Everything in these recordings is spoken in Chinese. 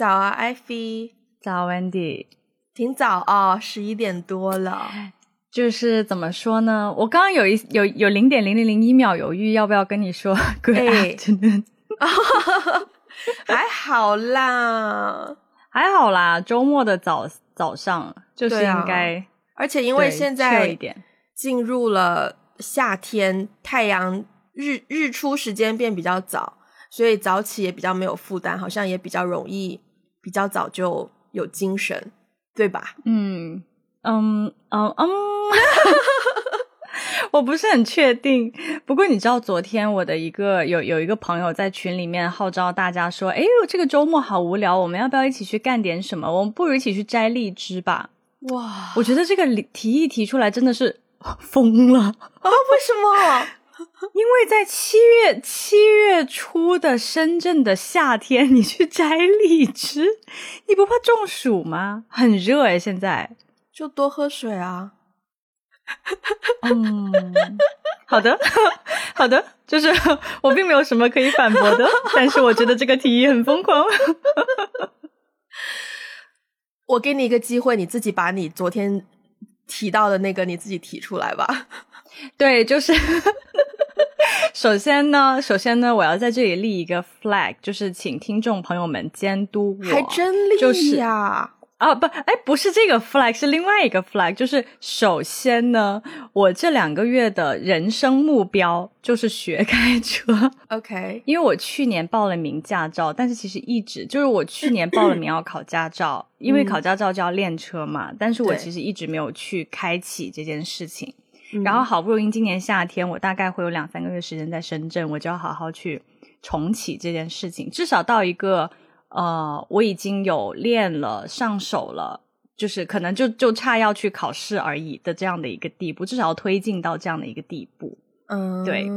早啊，艾菲。早，Wendy。挺早哦，十一点多了。就是怎么说呢？我刚刚有一有有零点零零零一秒犹豫，要不要跟你说 Good afternoon？还好啦，还好啦。周末的早早上就是应该，而且因为现在进入了夏天，太阳日日出时间变比较早，所以早起也比较没有负担，好像也比较容易比较早就有精神，对吧？嗯嗯嗯嗯。我不是很确定，不过你知道，昨天我的一个有有一个朋友在群里面号召大家说：“哎呦，这个周末好无聊，我们要不要一起去干点什么？我们不如一起去摘荔枝吧。”哇，我觉得这个提议提出来真的是疯了啊！为什么？因为在七月七月初的深圳的夏天，你去摘荔枝，你不怕中暑吗？很热哎，现在就多喝水啊。嗯，好的，好的，就是我并没有什么可以反驳的，但是我觉得这个提议很疯狂。我给你一个机会，你自己把你昨天提到的那个你自己提出来吧。对，就是 首先呢，首先呢，我要在这里立一个 flag，就是请听众朋友们监督我，还真立呀。啊不，哎，不是这个 flag，是另外一个 flag。就是首先呢，我这两个月的人生目标就是学开车。OK，因为我去年报了名驾照，但是其实一直就是我去年报了名要考驾照，因为考驾照就要练车嘛。但是我其实一直没有去开启这件事情。然后好不容易今年夏天，我大概会有两三个月时间在深圳，我就要好好去重启这件事情，至少到一个。呃，我已经有练了上手了，就是可能就就差要去考试而已的这样的一个地步，至少要推进到这样的一个地步。嗯，对。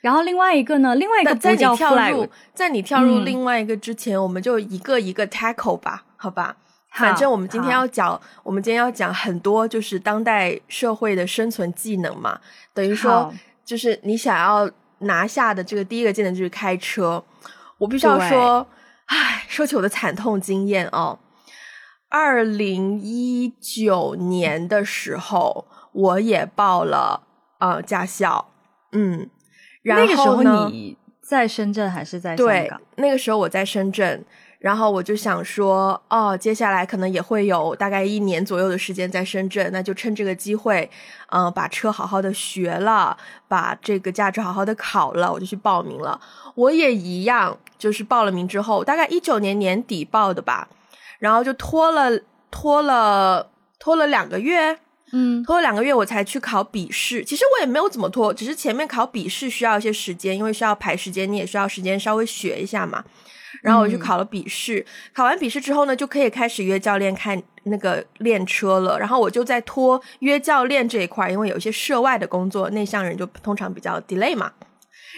然后另外一个呢，另外一个在你跳入在你跳入另外一个之前，我们就一个一个 tackle 吧，好吧？反正我们今天要讲，我们今天要讲很多就是当代社会的生存技能嘛，等于说就是你想要拿下的这个第一个技能就是开车。我必须要说。唉，说起我的惨痛经验哦，二零一九年的时候，我也报了呃驾校，嗯，那个时候你在深圳还是在香港？那个时候我在深圳。然后我就想说，哦，接下来可能也会有大概一年左右的时间在深圳，那就趁这个机会，嗯，把车好好的学了，把这个驾照好好的考了，我就去报名了。我也一样，就是报了名之后，大概一九年年底报的吧，然后就拖了拖了拖了两个月，嗯，拖了两个月我才去考笔试。其实我也没有怎么拖，只是前面考笔试需要一些时间，因为需要排时间，你也需要时间稍微学一下嘛。然后我去考了笔试，考完笔试之后呢，就可以开始约教练看那个练车了。然后我就在拖约教练这一块，因为有一些涉外的工作，内向人就通常比较 delay 嘛。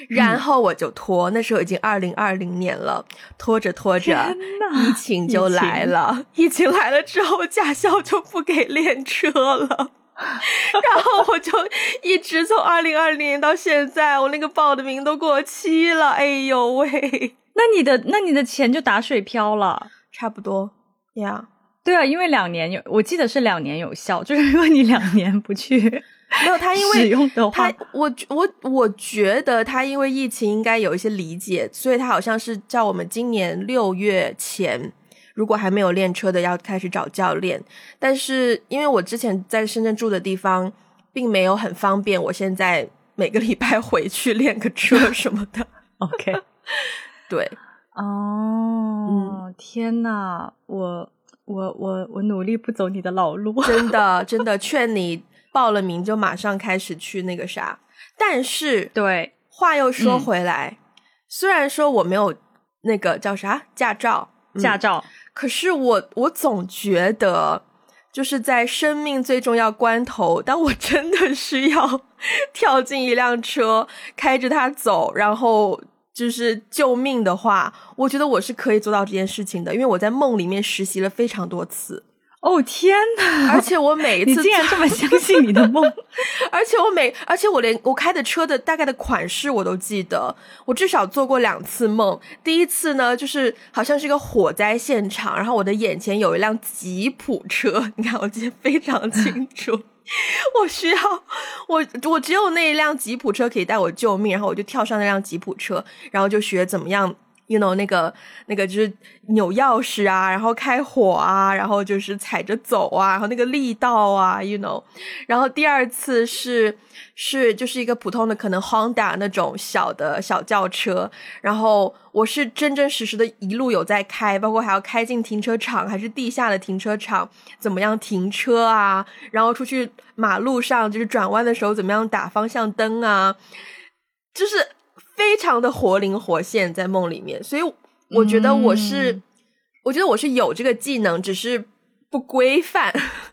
然后我就拖，那时候已经二零二零年了，拖着拖着，疫情就来了。疫情来了之后，驾校就不给练车了。然后我就一直从二零二零年到现在，我那个报的名都过期了。哎呦喂！那你的那你的钱就打水漂了，差不多呀。对啊，因为两年有，我记得是两年有效，就是如果你两年不去，没有他因为使用的话，他我我我觉得他因为疫情应该有一些理解，所以他好像是叫我们今年六月前，如果还没有练车的要开始找教练。但是因为我之前在深圳住的地方并没有很方便，我现在每个礼拜回去练个车什么的。OK。对，哦，天哪，我我我我努力不走你的老路，真的真的 劝你报了名就马上开始去那个啥。但是，对，话又说回来，虽然说我没有那个叫啥驾照，驾照，可是我我总觉得就是在生命最重要关头，当我真的需要 跳进一辆车，开着它走，然后。就是救命的话，我觉得我是可以做到这件事情的，因为我在梦里面实习了非常多次。哦天哪！而且我每一 次，你竟然这么相信你的梦，而且我每，而且我连我开的车的大概的款式我都记得，我至少做过两次梦。第一次呢，就是好像是一个火灾现场，然后我的眼前有一辆吉普车，你看我记得非常清楚。我需要我我只有那一辆吉普车可以带我救命，然后我就跳上那辆吉普车，然后就学怎么样。You know 那个那个就是扭钥匙啊，然后开火啊，然后就是踩着走啊，然后那个力道啊，you know。然后第二次是是就是一个普通的可能 Honda 那种小的小轿车，然后我是真真实实的一路有在开，包括还要开进停车场还是地下的停车场，怎么样停车啊，然后出去马路上就是转弯的时候怎么样打方向灯啊，就是。非常的活灵活现在梦里面，所以我觉得我是，我觉得我是有这个技能，只是不规范。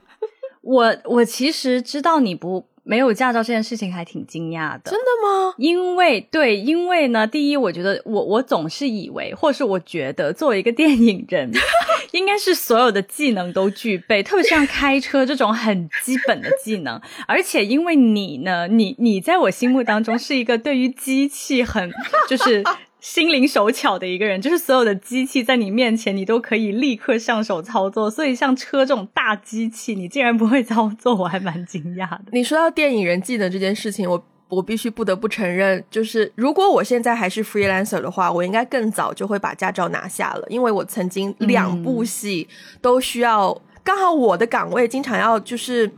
我我其实知道你不。没有驾照这件事情还挺惊讶的，真的吗？因为对，因为呢，第一，我觉得我我总是以为，或是我觉得，作为一个电影人，应该是所有的技能都具备，特别像开车这种很基本的技能。而且因为你呢，你你在我心目当中是一个对于机器很就是。心灵手巧的一个人，就是所有的机器在你面前，你都可以立刻上手操作。所以像车这种大机器，你竟然不会操作，我还蛮惊讶的。你说到电影人技能这件事情，我我必须不得不承认，就是如果我现在还是 freelancer 的话，我应该更早就会把驾照拿下了，因为我曾经两部戏都需要，刚好我的岗位经常要就是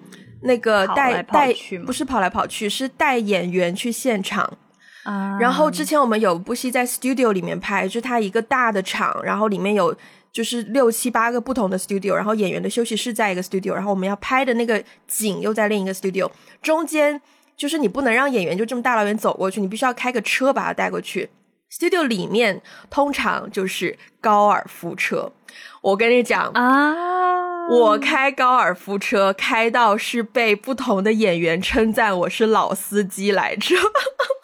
那个带带，不是跑来跑去，是带演员去现场。啊，然后之前我们有部戏在 studio 里面拍，就是它一个大的场，然后里面有就是六七八个不同的 studio，然后演员的休息室在一个 studio，然后我们要拍的那个景又在另一个 studio，中间就是你不能让演员就这么大老远走过去，你必须要开个车把他带过去。studio 里面通常就是高尔夫车，我跟你讲啊，我开高尔夫车开到是被不同的演员称赞我是老司机来着。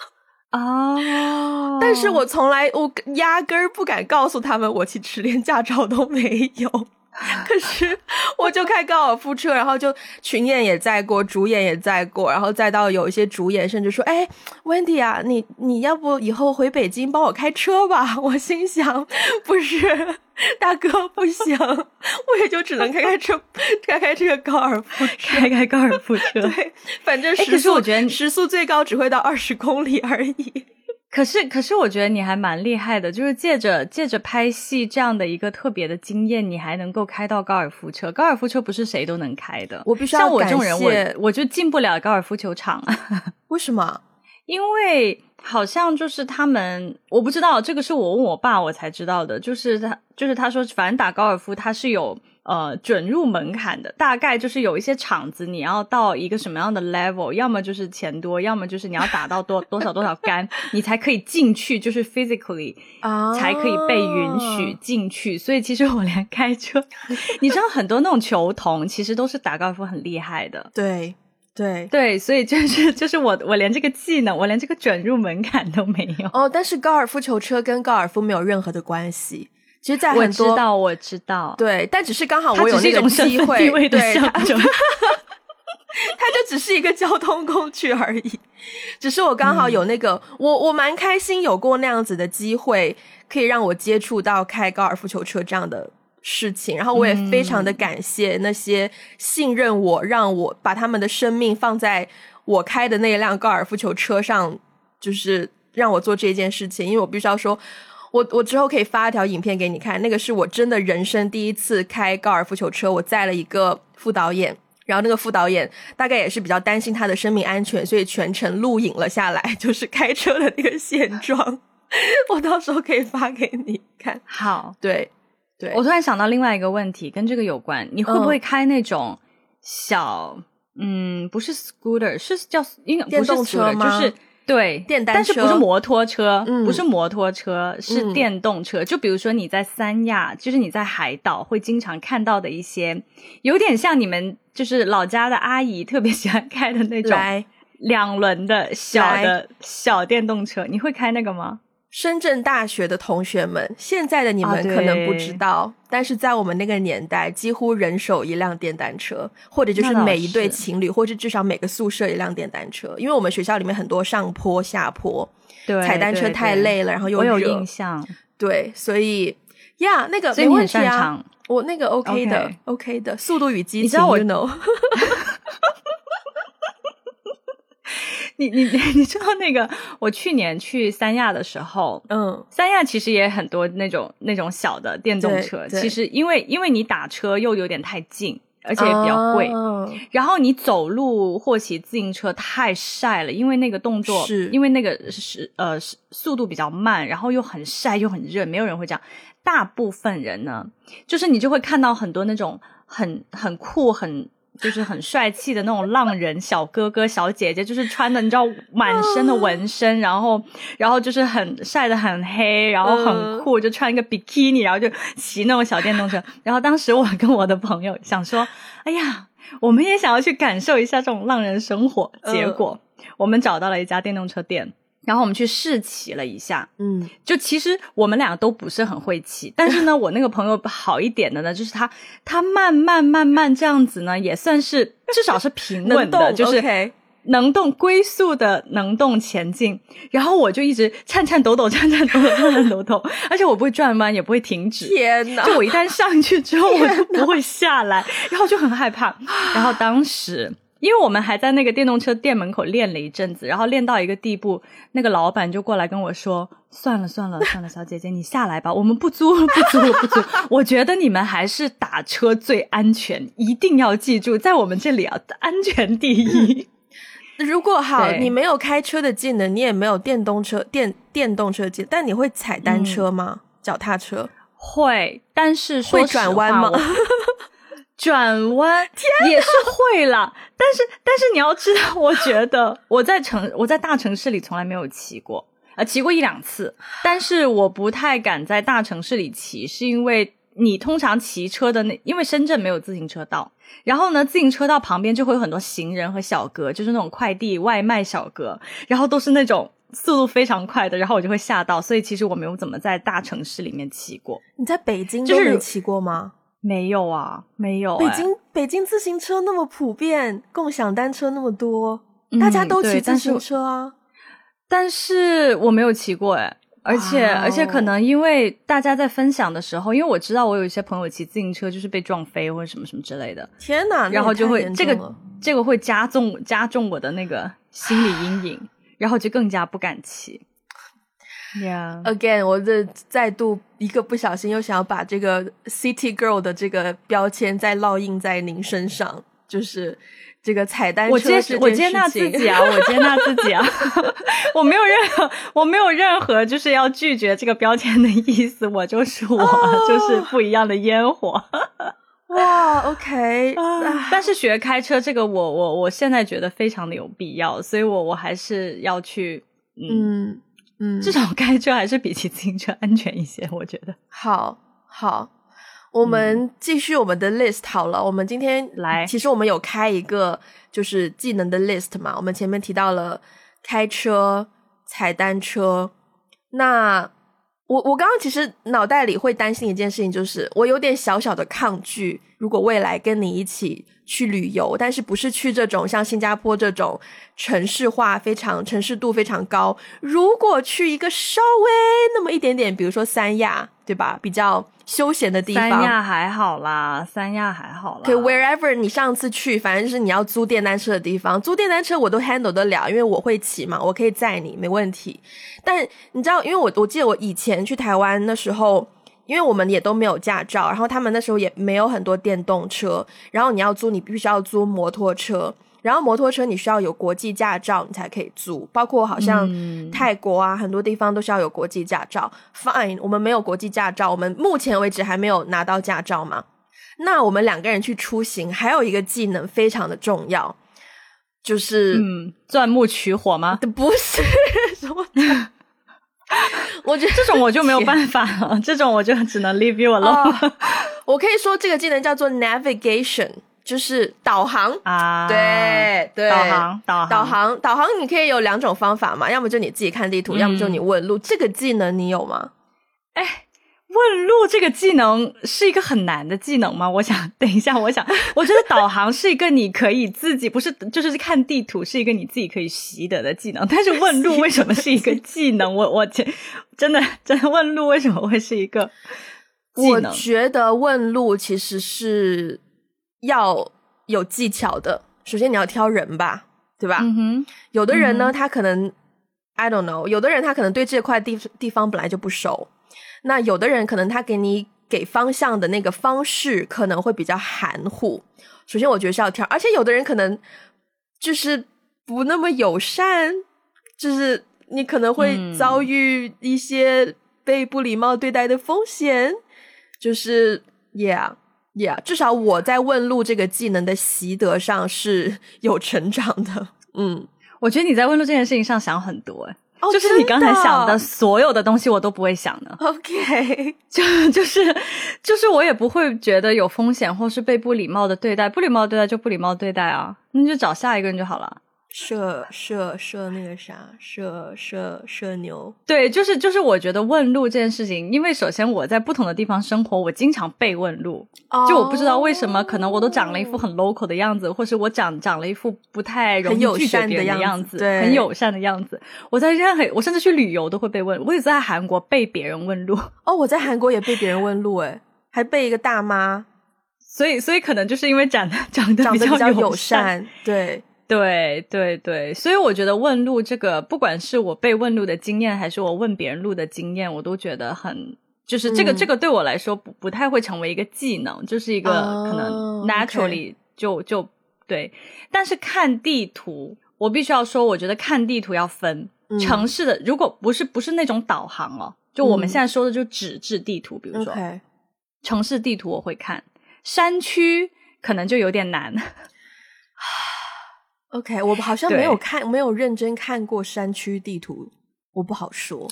哦，但是我从来我压根儿不敢告诉他们我其实连驾照都没有。可是，我就开高尔夫车，然后就群演也在过，主演也在过，然后再到有一些主演甚至说：“哎，Wendy 啊，你你要不以后回北京帮我开车吧？”我心想：“不是，大哥不行，我也就只能开开车，开开这个高尔夫，开开高尔夫车。对，反正时速，我觉得时速最高只会到二十公里而已。”可是，可是，我觉得你还蛮厉害的，就是借着借着拍戏这样的一个特别的经验，你还能够开到高尔夫车。高尔夫车不是谁都能开的，我必须像我这种人，我我就进不了高尔夫球场。为什么？因为好像就是他们，我不知道这个是我问我爸我才知道的，就是他就是他说，反正打高尔夫他是有。呃，准入门槛的大概就是有一些场子，你要到一个什么样的 level，要么就是钱多，要么就是你要打到多多少多少杆，你才可以进去，就是 physically 啊，才可以被允许进去。所以其实我连开车，你知道很多那种球童其实都是打高尔夫很厉害的，对对对，所以就是就是我我连这个技能，我连这个准入门槛都没有哦。但是高尔夫球车跟高尔夫没有任何的关系。其实，在很多我知道，我知道，对，但只是刚好我有那个机会，对，它就只是一个交通工具而已。只是我刚好有那个，我我蛮开心有过那样子的机会，可以让我接触到开高尔夫球车这样的事情。然后我也非常的感谢那些信任我，让我把他们的生命放在我开的那一辆高尔夫球车上，就是让我做这件事情。因为我必须要说。我我之后可以发一条影片给你看，那个是我真的人生第一次开高尔夫球车，我载了一个副导演，然后那个副导演大概也是比较担心他的生命安全，所以全程录影了下来，就是开车的那个现状，我到时候可以发给你看。好，对对，我突然想到另外一个问题，跟这个有关，你会不会开那种小，嗯，不是 scooter，是叫应该电动车吗？就是。对，电单车，但是不是摩托车，不是摩托车，是电动车。就比如说你在三亚，就是你在海岛会经常看到的一些，有点像你们就是老家的阿姨特别 喜欢开的那种两轮的小的小电动车。你会开那个吗？深圳大学的同学们，现在的你们可能不知道，但是在我们那个年代，几乎人手一辆电单车，或者就是每一对情侣，或者至少每个宿舍一辆电单车。因为我们学校里面很多上坡下坡，踩单车太累了，然后又有印象。对，所以呀，那个没问题啊，我那个 OK 的，OK 的，速度与激情，you know。你你 你知道那个？我去年去三亚的时候，嗯，三亚其实也很多那种那种小的电动车。其实因为因为你打车又有点太近，而且也比较贵。然后你走路或骑自行车太晒了，因为那个动作，是因为那个是呃速度比较慢，然后又很晒又很热，没有人会这样。大部分人呢，就是你就会看到很多那种很很酷很。就是很帅气的那种浪人小哥哥小姐姐，就是穿的你知道满身的纹身，然后然后就是很晒得很黑，然后很酷，就穿一个比基尼，然后就骑那种小电动车。然后当时我跟我的朋友想说，哎呀，我们也想要去感受一下这种浪人生活。结果我们找到了一家电动车店。然后我们去试骑了一下，嗯，就其实我们俩都不是很会骑，但是呢，我那个朋友好一点的呢，就是他他慢慢慢慢这样子呢，也算是至少是平稳的，就是能动龟速的能动前进。然后我就一直颤颤抖抖，颤颤抖抖，颤颤抖抖，而且我不会转弯，也不会停止。天呐，就我一旦上去之后，我就不会下来，然后就很害怕。然后当时。因为我们还在那个电动车店门口练了一阵子，然后练到一个地步，那个老板就过来跟我说：“算了算了算了，小姐姐你下来吧，我们不租了不租了不租。我觉得你们还是打车最安全，一定要记住，在我们这里啊，安全第一。如果好，你没有开车的技能，你也没有电动车电电动车技，但你会踩单车吗？脚踏车会，但是会转弯吗？” 转弯也是会了，但是但是你要知道，我觉得我在城我在大城市里从来没有骑过，呃，骑过一两次，但是我不太敢在大城市里骑，是因为你通常骑车的那，因为深圳没有自行车道，然后呢，自行车道旁边就会有很多行人和小哥，就是那种快递外卖小哥，然后都是那种速度非常快的，然后我就会吓到，所以其实我没有怎么在大城市里面骑过。你在北京就没骑过吗？没有啊，没有。北京北京自行车那么普遍，共享单车那么多，大家都骑自行车啊。但是我没有骑过哎，而且而且可能因为大家在分享的时候，因为我知道我有一些朋友骑自行车就是被撞飞或者什么什么之类的。天哪！然后就会这个这个会加重加重我的那个心理阴影，然后就更加不敢骑。Yeah. Again，我这再度一个不小心又想要把这个 City Girl 的这个标签再烙印在您身上，就是这个彩蛋车我接我接纳自己啊，我接纳自己啊，我没有任何我没有任何就是要拒绝这个标签的意思，我就是我，就是不一样的烟火。哇，OK，但是学开车这个，我我我现在觉得非常的有必要，所以我我还是要去嗯。嗯，至少开车还是比骑自行车安全一些，我觉得。好，好，我们继续我们的 list 好了。我们今天来，其实我们有开一个就是技能的 list 嘛。我们前面提到了开车、踩单车。那我我刚刚其实脑袋里会担心一件事情，就是我有点小小的抗拒，如果未来跟你一起。去旅游，但是不是去这种像新加坡这种城市化非常、城市度非常高？如果去一个稍微那么一点点，比如说三亚，对吧？比较休闲的地方。三亚还好啦，三亚还好啦。对，wherever 你上次去，反正是你要租电单车的地方，租电单车我都 handle 得了，因为我会骑嘛，我可以载你，没问题。但你知道，因为我我记得我以前去台湾的时候。因为我们也都没有驾照，然后他们那时候也没有很多电动车，然后你要租，你必须要租摩托车，然后摩托车你需要有国际驾照你才可以租，包括好像泰国啊很多地方都是要有国际驾照。Fine，我们没有国际驾照，我们目前为止还没有拿到驾照嘛？那我们两个人去出行，还有一个技能非常的重要，就是嗯，钻木取火吗？不是 什么。我觉得这种我就没有办法了，这种我就只能 leave you alone。我可以说这个技能叫做 navigation，就是导航啊。对对对，导航导航导航导航，你可以有两种方法嘛，要么就你自己看地图，嗯要么就你问路。这个技能你有吗？问路这个技能是一个很难的技能吗？我想等一下，我想，我觉得导航是一个你可以自己不是就是看地图是一个你自己可以习得的技能，但是问路为什么是一个技能？我我真真的真的问路为什么会是一个技我？觉得问路其实是要有技巧的。首先你要挑人吧，对吧？嗯哼，有的人呢，嗯他可能 I don't know，有的人他可能对这块地地方本来就不熟，那有的人可能他给你给方向的那个方式可能会比较含糊。首先，我觉得是要挑，而且有的人可能就是不那么友善，就是你可能会嗯遭遇一些被不礼貌对待的风险。就是 Yeah。Yeah，至少我在问路这个技能的习得上是 有成长的。嗯，我觉得你在问路这件事情上想很多、欸，哦就是你刚才想的所有的东西我都不会想的，OK，就就是就是我也不会觉得有风险或是被不礼貌的对待，不礼貌对待就不礼貌对待啊，那就找下一个人就好了。射射射那个啥，射射射牛。对，就是就是，我觉得问路这件事情，因为首先我在不同的地方生活，我经常被问路，就我不知道为什么，可能我都长了一副很 local 的样子，或是我长长了一副不太容易很友拒绝别人善的样样子，对很友善的样子。我在任何，我甚至去旅游都会被问，我也在韩国被别人问路，哦，我在韩国也被别人问路，诶，还被一个大妈所以所以可能就是因为长得 长得比较友友善，对，对对对，所以我觉得问路这个，不管是我被问路的经验，还是我问别人路的经验，我都觉得很，就是这个、嗯。这个对我来说不不太会成为一个技能，就是一个哦可能 naturally 就就对。但是看地图，我必须要说，我觉得看地图要分、嗯。城市的，如果不是不是那种导航哦，就我们嗯。现在说的就纸质地图，比如说城市地图我会看，山区可能就有点难。OK，我好像没有看，没有认真看过山区地图，我不好说。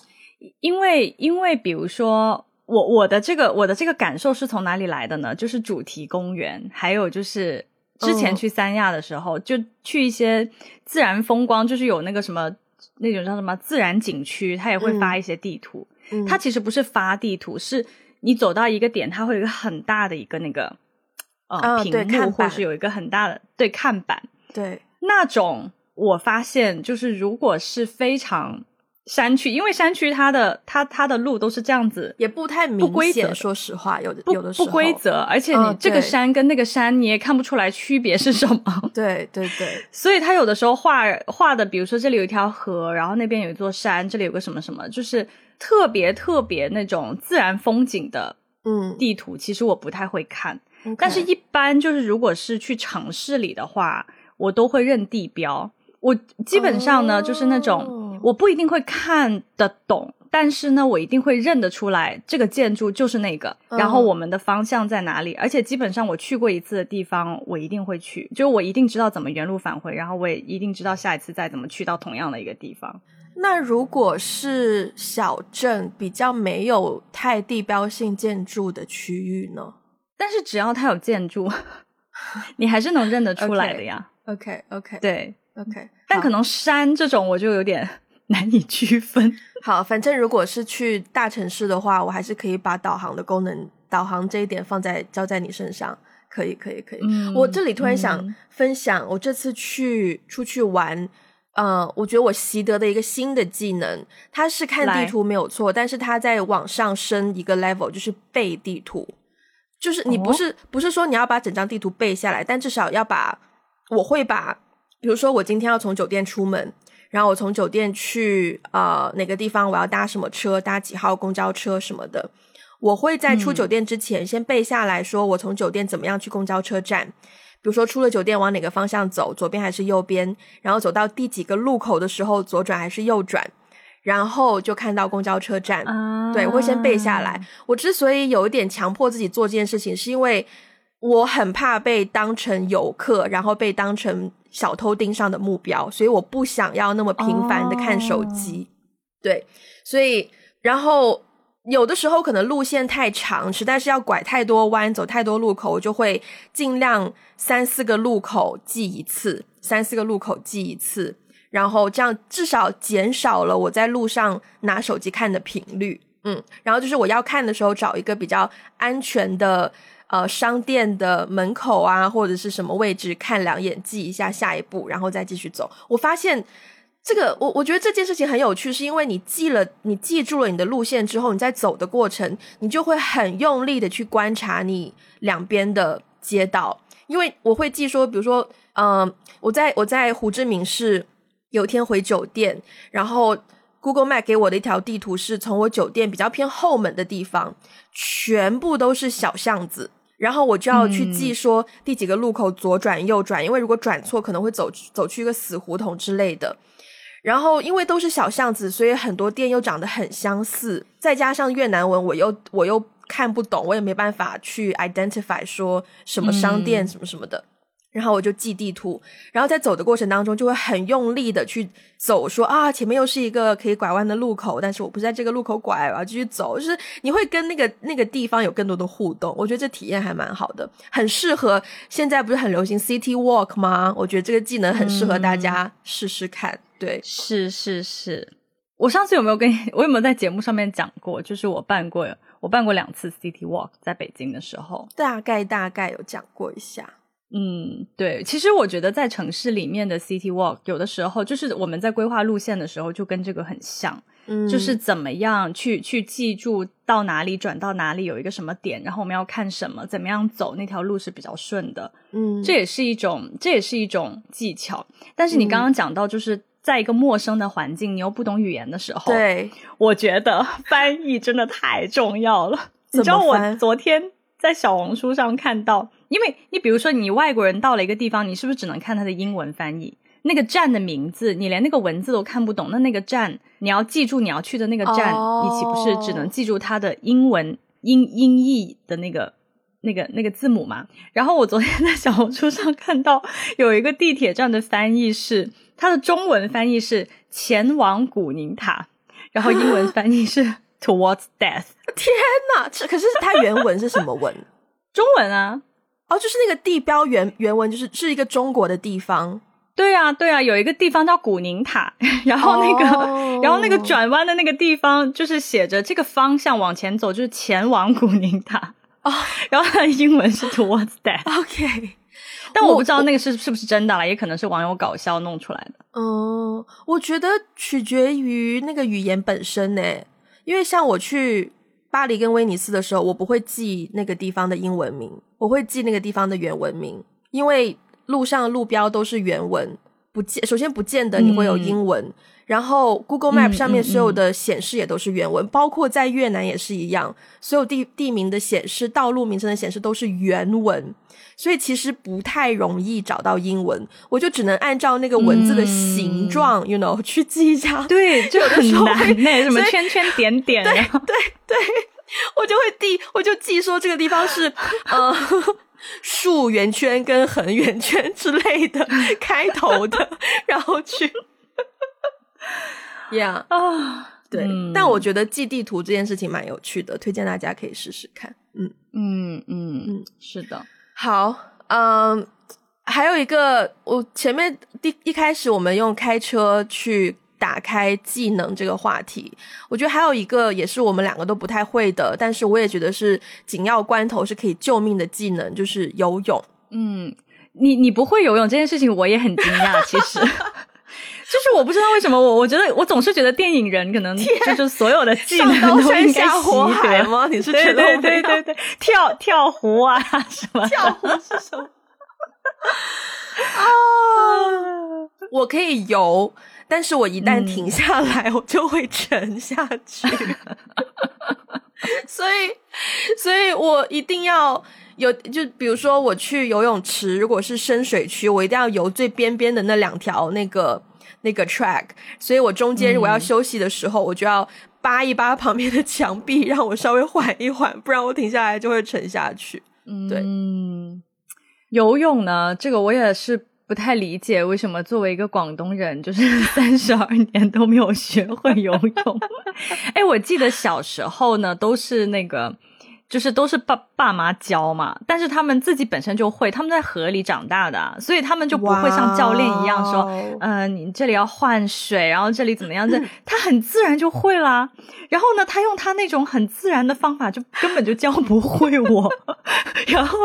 因为因为比如说我我的这个我的这个感受是从哪里来的呢？就是主题公园，还有就是之前哦去三亚的时候，就去一些自然风光，就是有那个什么那种叫什么自然景区，它也会发一些地图。嗯它其实不是发地图，是你走到一个点，它会有一个很大的一个那个呃、啊屏幕，或是有一个很大的对看板。对，那种我发现，就是如果是非常山区，因为山区它的它它的路都是这样子，也不太不明显。规则说实话，有的有的时候不规。则，而且嗯你这个山跟那个山你也看不出来区别是什么。对对对，所以他有的时候画画的，比如说这里有一条河，然后那边有一座山，这里有个什么什么，就是特别特别那种自然风景的嗯，地图，其实我不太会看。但是，一般就是如果是去城市里的话，我都会认地标。我基本上呢，哦就是那种我不一定会看得懂，但是呢，我一定会认得出来这个建筑就是那个，嗯然后我们的方向在哪里。而且基本上我去过一次的地方，我一定会去，就是我一定知道怎么原路返回，然后我也一定知道下一次再怎么去到同样的一个地方。那如果是小镇比较没有太地标性建筑的区域呢但是只要它有建筑，你还是能认得出来的呀。？OK OK 对，OK，但可能山这种我就有点 难以区分。好，反正如果是去大城市的话，我还是可以把导航的功能、导航这一点放在交在你身上。可以，可以，可以。嗯我这里突然想嗯分享，我这次去出去玩，呃，我觉得我习得的一个新的技能，它是看地图没有错，但是它在往上升一个 level，就是背地图。就是你不哦是、不是说你要把整张地图背下来，但至少要把我会把，比如说我今天要从酒店出门，然后我从酒店去呃哪个地方，我要搭什么车，搭几号公交车什么的，我会在出嗯酒店之前先背下来说，我从酒店怎么样去公交车站。比如说出了酒店往哪个方向走，左边还是右边，然后走到第几个路口的时候左转还是右转，然后就看到公交车站。啊对，我会先背下来。我之所以有一点强迫自己做这件事情，是因为我很怕被当成游客，然后被当成小偷盯上的目标，所以我不想要那么频繁的看手机。对，所以然后有的时候可能路线太长，实在是要拐太多弯、走太多路口，我就会尽量三四个路口记一次。三四个路口记一次，然后这样至少减少了我在路上拿手机看的频率。嗯，然后就是我要看的时候，找一个比较安全的呃商店的门口啊，或者是什么位置看两眼，记一下下一步，然后再继续走。我发现这个，我我觉得这件事情很有趣，是因为你记了，你记住了你的路线之后，你在走的过程，你就会很用力的去观察你两边的街道，因为我会记说，比如说，嗯，我在我在胡志明市有天回酒店，然后。Google Map 给我的一条地图是从我酒店比较偏后门的地方，全部都是小巷子，然后我就要去记说第几个路口左转右转，因为如果转错可能会走走去一个死胡同之类的。然后因为都是小巷子，所以很多店又长得很相似，再加上越南文我又我又看不懂，我也没办法去 identify 说什么商店什么什么的。然后我就记地图，然后在走的过程当中就会很用力的去走，说啊前面又是一个可以拐弯的路口，但是我不是在这个路口拐，我要继续走。就是你会跟那个那个地方有更多的互动，我觉得这体验还蛮好的，很适合现在不是很流行 City Walk 吗？我觉得这个技能很适合大家试试看。对，是是是，我上次有没有跟我有没有在节目上面讲过？就是我办过我办过两次 City Walk，在北京的时候，大概大概有讲过一下。嗯，对，其实我觉得在城市里面的 city walk 有的时候就是我们在规划路线的时候就跟这个很像，嗯，就是怎么样去去记住到哪里转到哪里有一个什么点，然后我们要看什么，怎么样走那条路是比较顺的，嗯，这也是一种这也是一种技巧。但是你刚刚讲到就是在一个陌生的环境，你又不懂语言的时候，对，我觉得翻译真的太重要了。你知道我昨天在小红书上看到。因为你比如说，你外国人到了一个地方，你是不是只能看它的英文翻译？那个站的名字，你连那个文字都看不懂，那那个站你要记住你要去的那个站，你岂不是只能记住它的英文音音译的那个那个那个字母嘛？然后我昨天在小红书上看到有一个地铁站的翻译是，它的中文翻译是前往古宁塔，然后英文翻译是 Towards Death。天哪，这可是它原文是什么文？中文啊。哦，就是那个地标原原文，就是是一个中国的地方。对啊，对啊，有一个地方叫古宁塔，然后那个，然后那个转弯的那个地方，就是写着这个方向往前走，就是前往古宁塔。哦，然后它的英文是 Towards that。OK，但我不知道那个是是不是真的了，也可能是网友搞笑弄出来的。嗯，我觉得取决于那个语言本身呢，因为像我去。巴黎跟威尼斯的时候，我不会记那个地方的英文名，我会记那个地方的原文名，因为路上路标都是原文，不见首先不见得你会有英文，然后 Google Map 上面所有的显示也都是原文，包括在越南也是一样，所有地地名的显示、道路名称的显示都是原文。所以其实不太容易找到英文，我就只能按照那个文字的形状，you know，去记一下。对，就很难，那什么圈圈点点，对对对，我就会记，我就记说这个地方是呃竖圆圈跟横圆圈之类的 开头的，然后去 yeah 啊，对。但我觉得记地图这件事情蛮有趣的，推荐大家可以试试看。嗯嗯嗯嗯，是的。好，嗯，还有一个，我前面第一开始我们用开车去打开技能这个话题，我觉得还有一个也是我们两个都不太会的，但是我也觉得是紧要关头是可以救命的技能，就是游泳。嗯，你你不会游泳这件事情，我也很惊讶，其实。就是我不知道为什么我我觉得我总是觉得电影人可能就是所有的技能都应该习得吗？你是觉得对对对对跳跳湖啊什么跳湖是什么 啊？我可以游，但是我一旦停下来，我就会沉下去。所以，所以我一定要有，就比如说我去游泳池，如果是深水区，我一定要游最边边的那两条那个。那个 track，所以我中间如果要休息的时候，我就要扒一扒旁边的墙壁，让我稍微缓一缓，不然我停下来就会沉下去。嗯，对。游泳呢，这个我也是不太理解，为什么作为一个广东人，就是 三十二年都没有学会游泳。哎，我记得小时候呢，都是那个就是都是爸爸妈教嘛，但是他们自己本身就会，他们在河里长大的，所以他们就不会像教练一样说，嗯，你这里要换水，然后这里怎么样？这他很自然就会啦。然后呢，他用他那种很自然的方法，就根本就教不会我。然后，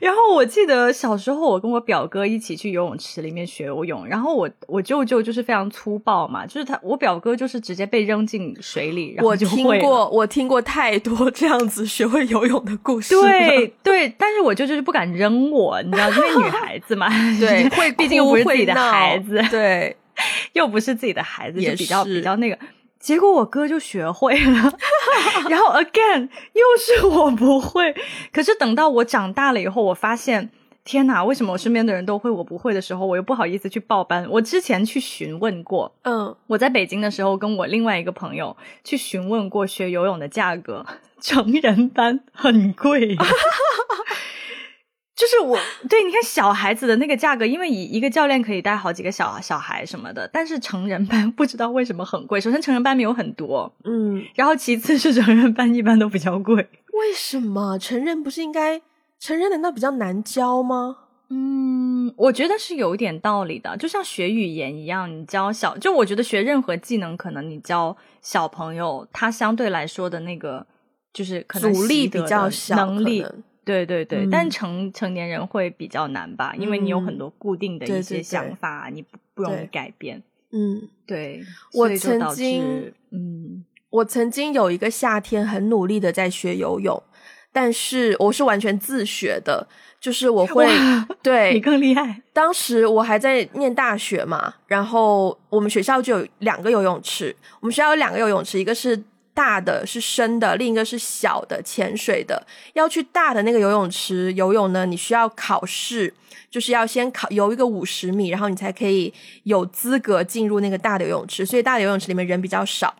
然后我记得小时候我跟我表哥一起去游泳池里面学游泳，然后我我舅舅就是非常粗暴嘛，就是他我表哥就是直接被扔进水里，然后就会。我听过，我听过太多这样子。学会游泳的故事，对对，但是我就就是不敢扔我，你知道，因为女孩子嘛，对，会，毕竟不是自己的孩子，对，又不是自己的孩子，就比较比较那个。结果我哥就学会了，然后 again 又是我不会。可是等到我长大了以后，我发现。天哪！为什么我身边的人都会，我不会的时候，我又不好意思去报班？我之前去询问过，嗯，我在北京的时候，跟我另外一个朋友去询问过学游泳的价格，成人班很贵，就是我对，你看小孩子的那个价格，因为一一个教练可以带好几个小小孩什么的，但是成人班不知道为什么很贵。首先，成人班没有很多，嗯，然后其次是成人班一般都比较贵。为什么成人不是应该？成人难道比较难教吗？嗯，我觉得是有一点道理的，就像学语言一样，你教小，就我觉得学任何技能，可能你教小朋友，他相对来说的那个就是可能阻力比较小，能力，对对对，但成成年人会比较难吧，因为你有很多固定的一些想法，你不不容易改变。嗯，对，我曾经，嗯，我曾经有一个夏天很努力的在学游泳。但是我是完全自学的，就是我会对你更厉害。当时我还在念大学嘛，然后我们学校就有两个游泳池，我们学校有两个游泳池，一个是大的是深的，另一个是小的潜水的。要去大的那个游泳池游泳呢，你需要考试，就是要先考游一个五十米，然后你才可以有资格进入那个大的游泳池。所以大的游泳池里面人比较少，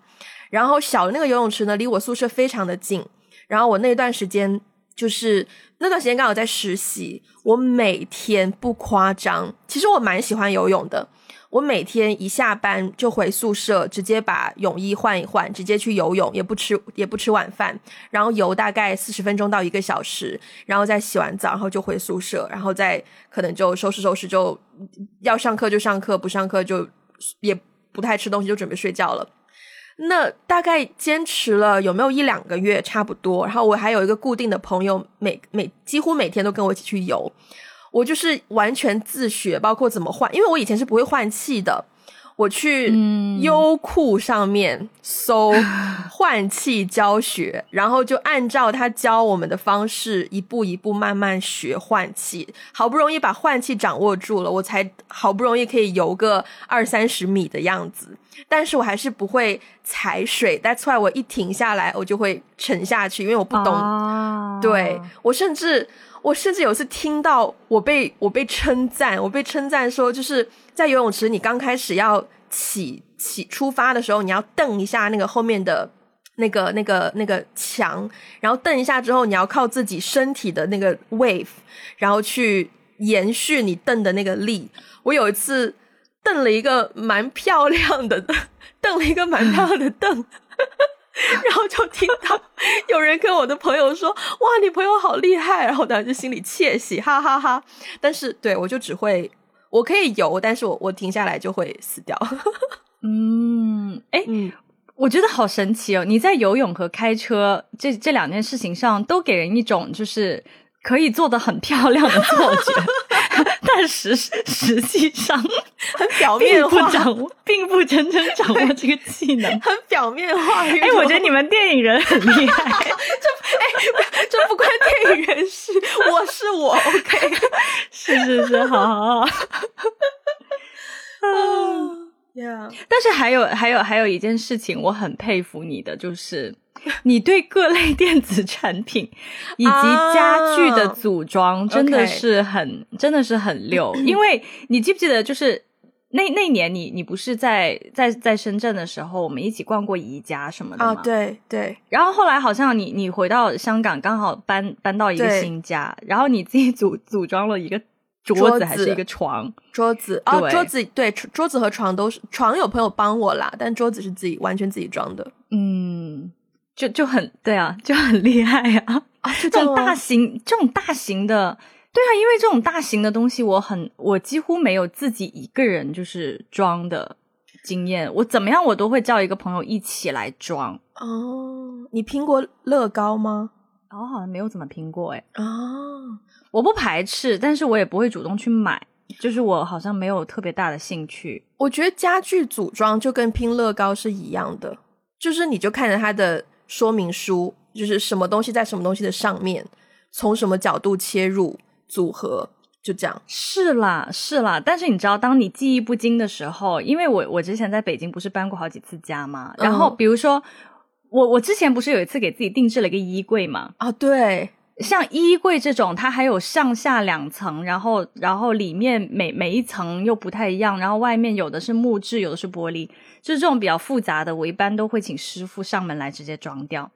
然后小的那个游泳池呢，离我宿舍非常的近。然后我那段时间就是那段时间刚好在实习，我每天不夸张，其实我蛮喜欢游泳的。我每天一下班就回宿舍，直接把泳衣换一换，直接去游泳，也不吃也不吃晚饭，然后游大概四十分钟到一个小时，然后再洗完澡，然后就回宿舍，然后再可能就收拾收拾，就要上课就上课，不上课就也不太吃东西，就准备睡觉了。那大概坚持了有没有一两个月，差不多。然后我还有一个固定的朋友，每每几乎每天都跟我一起去游。我就是完全自学，包括怎么换，因为我以前是不会换气的。我去优酷上面搜 换气教学，然后就按照他教我们的方式，一步一步慢慢学换气。好不容易把换气掌握住了，我才好不容易可以游个二三十米的样子。但是我还是不会踩水，That's why 我一停下来，我就会沉下去，因为我不懂。对我甚至我甚至有次听到我被我被称赞，我被称赞说就是。在游泳池，你刚开始要起起出发的时候，你要蹬一下那个后面的那个那个那个墙，然后蹬一下之后，你要靠自己身体的那个 wave，然后去延续你蹬的那个力。我有一次蹬了一个蛮漂亮的，蹬了一个蛮漂亮的蹬，然后就听到有人跟我的朋友说：“哇，你朋友好厉害！”然后当时就心里窃喜，哈哈哈。但是对我就只会。我可以游，但是我我停下来就会死掉。嗯，哎，我觉得好神奇哦！你在游泳和开车这这两件事情上，都给人一种就是可以做的很漂亮的 错觉，但实实际上 很表面化，掌握并不真正掌握这个技能，很表面化。哎，我觉得你们电影人很厉害。这哎，这不关电影人事，我是我，OK。是是是，好好好。Yeah，但是还有还有还有一件事情，我很佩服你的，就是 你对各类电子产品 以及家具的组装真的是很真的是很溜。因为你记不记得，就是那那年你你不是在在在深圳的时候，我们一起逛过宜家什么的吗？对对。然后后来好像你你回到香港，刚好搬搬到一个新家，然后你自己组组装了一个。桌子还是一个床，桌子啊，桌子对，桌子和床都是床有朋友帮我啦，但桌子是自己完全自己装的。嗯，就就很对啊，就很厉害啊！啊，这种大型这种大型的，对啊，因为这种大型的东西，我很我几乎没有自己一个人就是装的经验，我怎么样我都会叫一个朋友一起来装。哦，你拼过乐高吗？哦，好像没有怎么拼过哎。哦，我不排斥，但是我也不会主动去买，就是我好像没有特别大的兴趣。我觉得家具组装就跟拼乐高是一样的，就是你就看着它的说明书，就是什么东西在什么东西的上面，从什么角度切入组合，就这样。是啦，是啦，但是你知道，当你记忆不精的时候，因为我我之前在北京不是搬过好几次家嘛，然后比如说我我之前不是有一次给自己定制了一个衣柜嘛，啊，对，像衣柜这种，它还有上下两层，然后然后里面每每一层又不太一样，然后外面有的是木质，有的是玻璃，就是这种比较复杂的，我一般都会请师傅上门来直接装掉。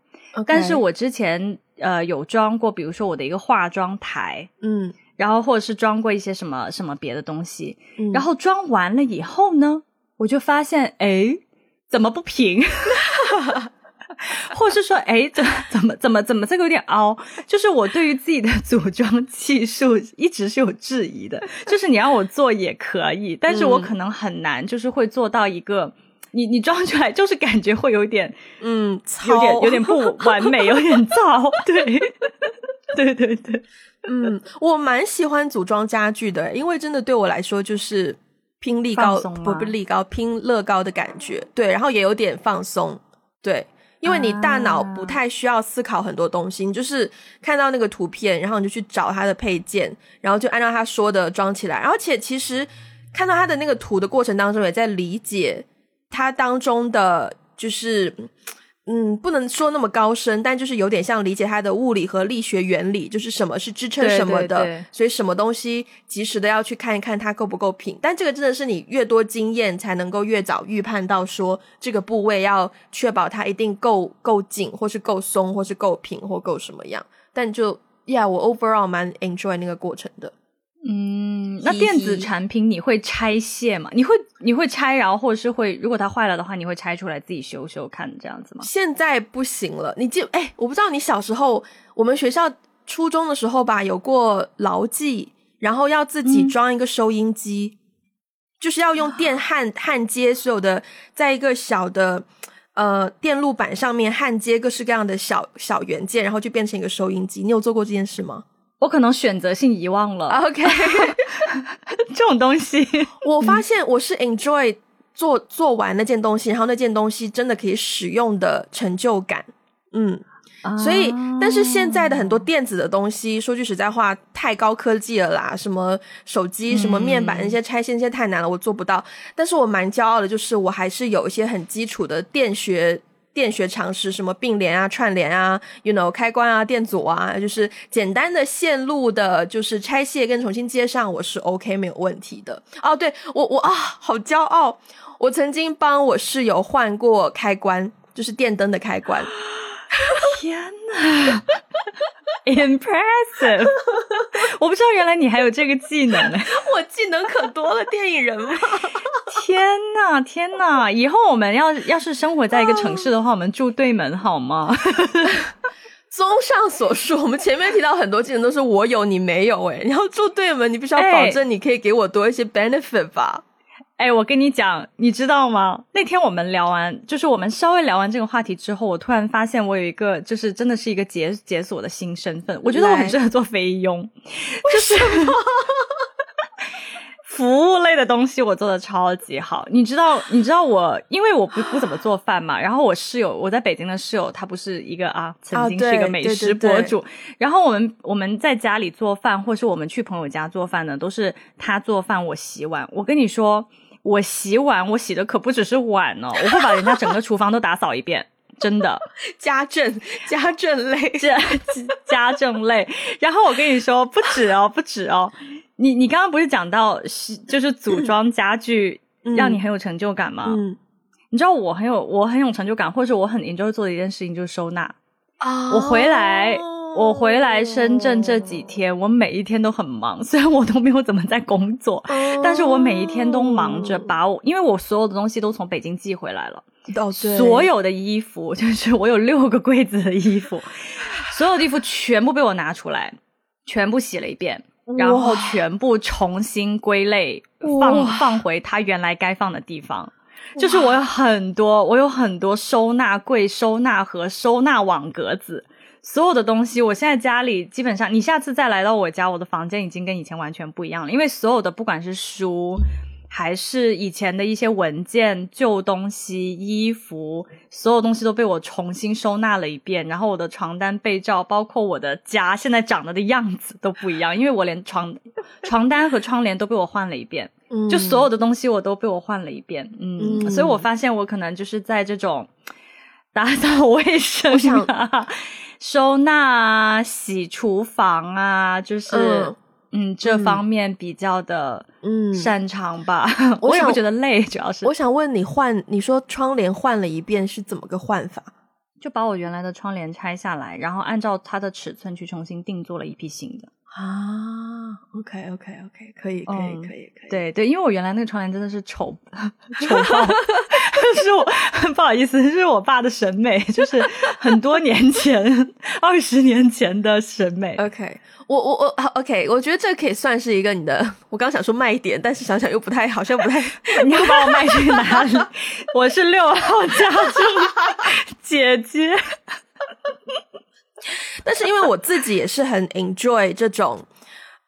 但是我之前呃有装过，比如说我的一个化妆台，嗯，然后或者是装过一些什么什么别的东西，嗯然后装完了以后呢，我就发现，哎，怎么不平？或是说，哎，怎么怎么怎么怎么这个有点凹？就是我对于自己的组装技术一直是有质疑的。就是你让我做也可以，但是我嗯可能很难，就是会做到一个，你你装出来就是感觉会有点嗯，有点有点不 完美，有点糟。对，对对对，嗯，我蛮喜欢组装家具的，因为真的对我来说就是拼力高不不力高拼乐高的感觉，对，然后也有点放松，对。因为你大脑不啊太需要思考很多东西，你就是看到那个图片，然后你就去找它的配件，然后就按照他说的装起来。而且其实看到它的那个图的过程当中，也在理解它当中的就是嗯，不能说那么高深，但就是有点像理解它的物理和力学原理，就是什么是支撑什么的，对对所以什么东西及时的要去看一看它够不够平。但这个真的是你越多经验才能够越早预判到说这个部位要确保它一定够够紧，或是够松，或是够平，或够什么样。但就呀我 overall 蛮 enjoy 那个过程的。嗯，那电子产品你会拆卸吗？你会你会拆，然后或者是会，如果它坏了的话，你会拆出来自己修修看这样子吗？现在不行了。你记哎、我不知道你小时候，我们学校初中的时候吧，有过牢记，然后要自己嗯装一个收音机，就是要用电焊焊接所有的，在一个小的呃电路板上面焊接各式各样的小小元件，然后就变成一个收音机。你有做过这件事吗我可能选择性遗忘了、？OK，这种东西。我发现我是 enjoy 做做完那件东西，然后那件东西真的可以使用的成就感。嗯，所以，但是现在的很多电子的东西，说句实在话，太高科技了啦，什么手机、什么面板那些拆卸，那些太难了，我做不到。但是我蛮骄傲的，就是我还是有一些很基础的电学。电学常识，什么并联啊、串联啊，you know，开关啊、电阻啊，就是简单的线路的，就是拆卸跟重新接上，我是 OK 没有问题的。哦，对我我啊，好骄傲！我曾经帮我室友换过开关，就是电灯的开关。天哪，impressive！我不知道原来你还有这个技能呢。我技能可多了，电影人嘛。天呐，天呐！以后我们要要是生活在一个城市的话，我们住对门好吗？综上所述，我们前面提到很多技能都是我有你没有、欸，哎，然后住对门，你必须要哎保证你可以给我多一些 benefit 吧。哎，我跟你讲，你知道吗？那天我们聊完，就是我们稍微聊完这个话题之后，我突然发现我有一个，就是真的是一个解解锁的新身份。我觉得我很适合做菲佣，就是服务类的东西我做的超级好。你知道，你知道我，因为我不不怎么做饭嘛，然后我室友，我在北京的室友，他不是一个啊，曾经是一个美食博主。然后我们我们在家里做饭，或是我们去朋友家做饭呢，都是他做饭，我洗碗。我跟你说，我洗碗，我洗的可不只是碗哦，我会把人家整个厨房都打扫一遍，真的。家政 家政类，家家政类。然后我跟你说，不止哦，不止哦。你你刚刚不是讲到是就是组装家具嗯让你很有成就感吗？嗯你知道我很有我很有成就感，或者我很 enjoy 做的一件事情就是收纳。啊我回来，我回来深圳这几天，我每一天都很忙，虽然我都没有怎么在工作，但是我每一天都忙着把我，因为我所有的东西都从北京寄回来了，哦，对，所有的衣服，就是我有六个柜子的衣服，所有的衣服全部被我拿出来，全部洗了一遍，然后全部重新归类，放放回它原来该放的地方。就是我有很多，我有很多收纳柜、收纳盒、收纳网格子，所有的东西，我现在家里基本上，你下次再来到我家，我的房间已经跟以前完全不一样了，因为所有的不管是书。还是以前的一些文件、旧东西、衣服，所有东西都被我重新收纳了一遍。然后我的床单、被罩，包括我的家现在长得的样子都不一样，因为我连床 床单和窗帘都被我换了一遍。嗯，就所有的东西我都被我换了一遍。嗯，所以我发现我可能就是在这种打扫卫生啊、收纳啊、洗厨房啊，就是。嗯，这方面比较的嗯擅长吧，我也不觉得累，主要是。我想问你换，你说窗帘换了一遍是怎么个换法？就把我原来的窗帘拆下来，然后按照它的尺寸去重新定做了一批新的。啊，OK OK OK，可以可以可以可以，对对，因为我原来那个窗帘真的是丑 丑爆，是我 不好意思，是我爸的审美，就是很多年前二十年前的审美。OK，我我我 OK，我觉得这可以算是一个你的，我刚想说卖点，但是想想又不太好像不太，你要把我卖去哪里？我是六号家族姐姐。但是因为我自己也是很 enjoy 这种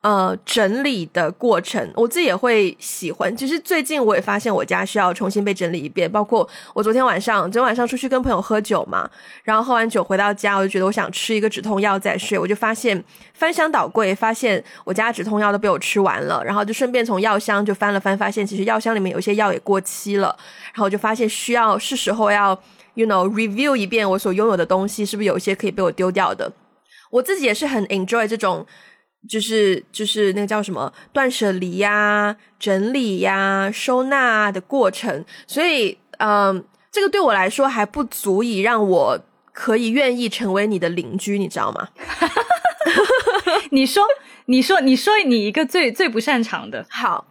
呃整理的过程，我自己也会喜欢。其实最近我也发现我家需要重新被整理一遍，包括我昨天晚上，昨天晚上出去跟朋友喝酒嘛，然后喝完酒回到家，我就觉得我想吃一个止痛药再睡，我就发现翻箱倒柜，发现我家止痛药都被我吃完了，然后就顺便从药箱就翻了翻，发现其实药箱里面有些药也过期了，然后就发现需要是时候要。You know, review 一遍我所拥有的东西，是不是有一些可以被我丢掉的？我自己也是很 enjoy 这种，就是就是那个叫什么断舍离呀、整理呀、收纳的过程。所以，嗯，这个对我来说还不足以让我可以愿意成为你的邻居，你知道吗？你说，你说，你说，你一个最最不擅长的。好，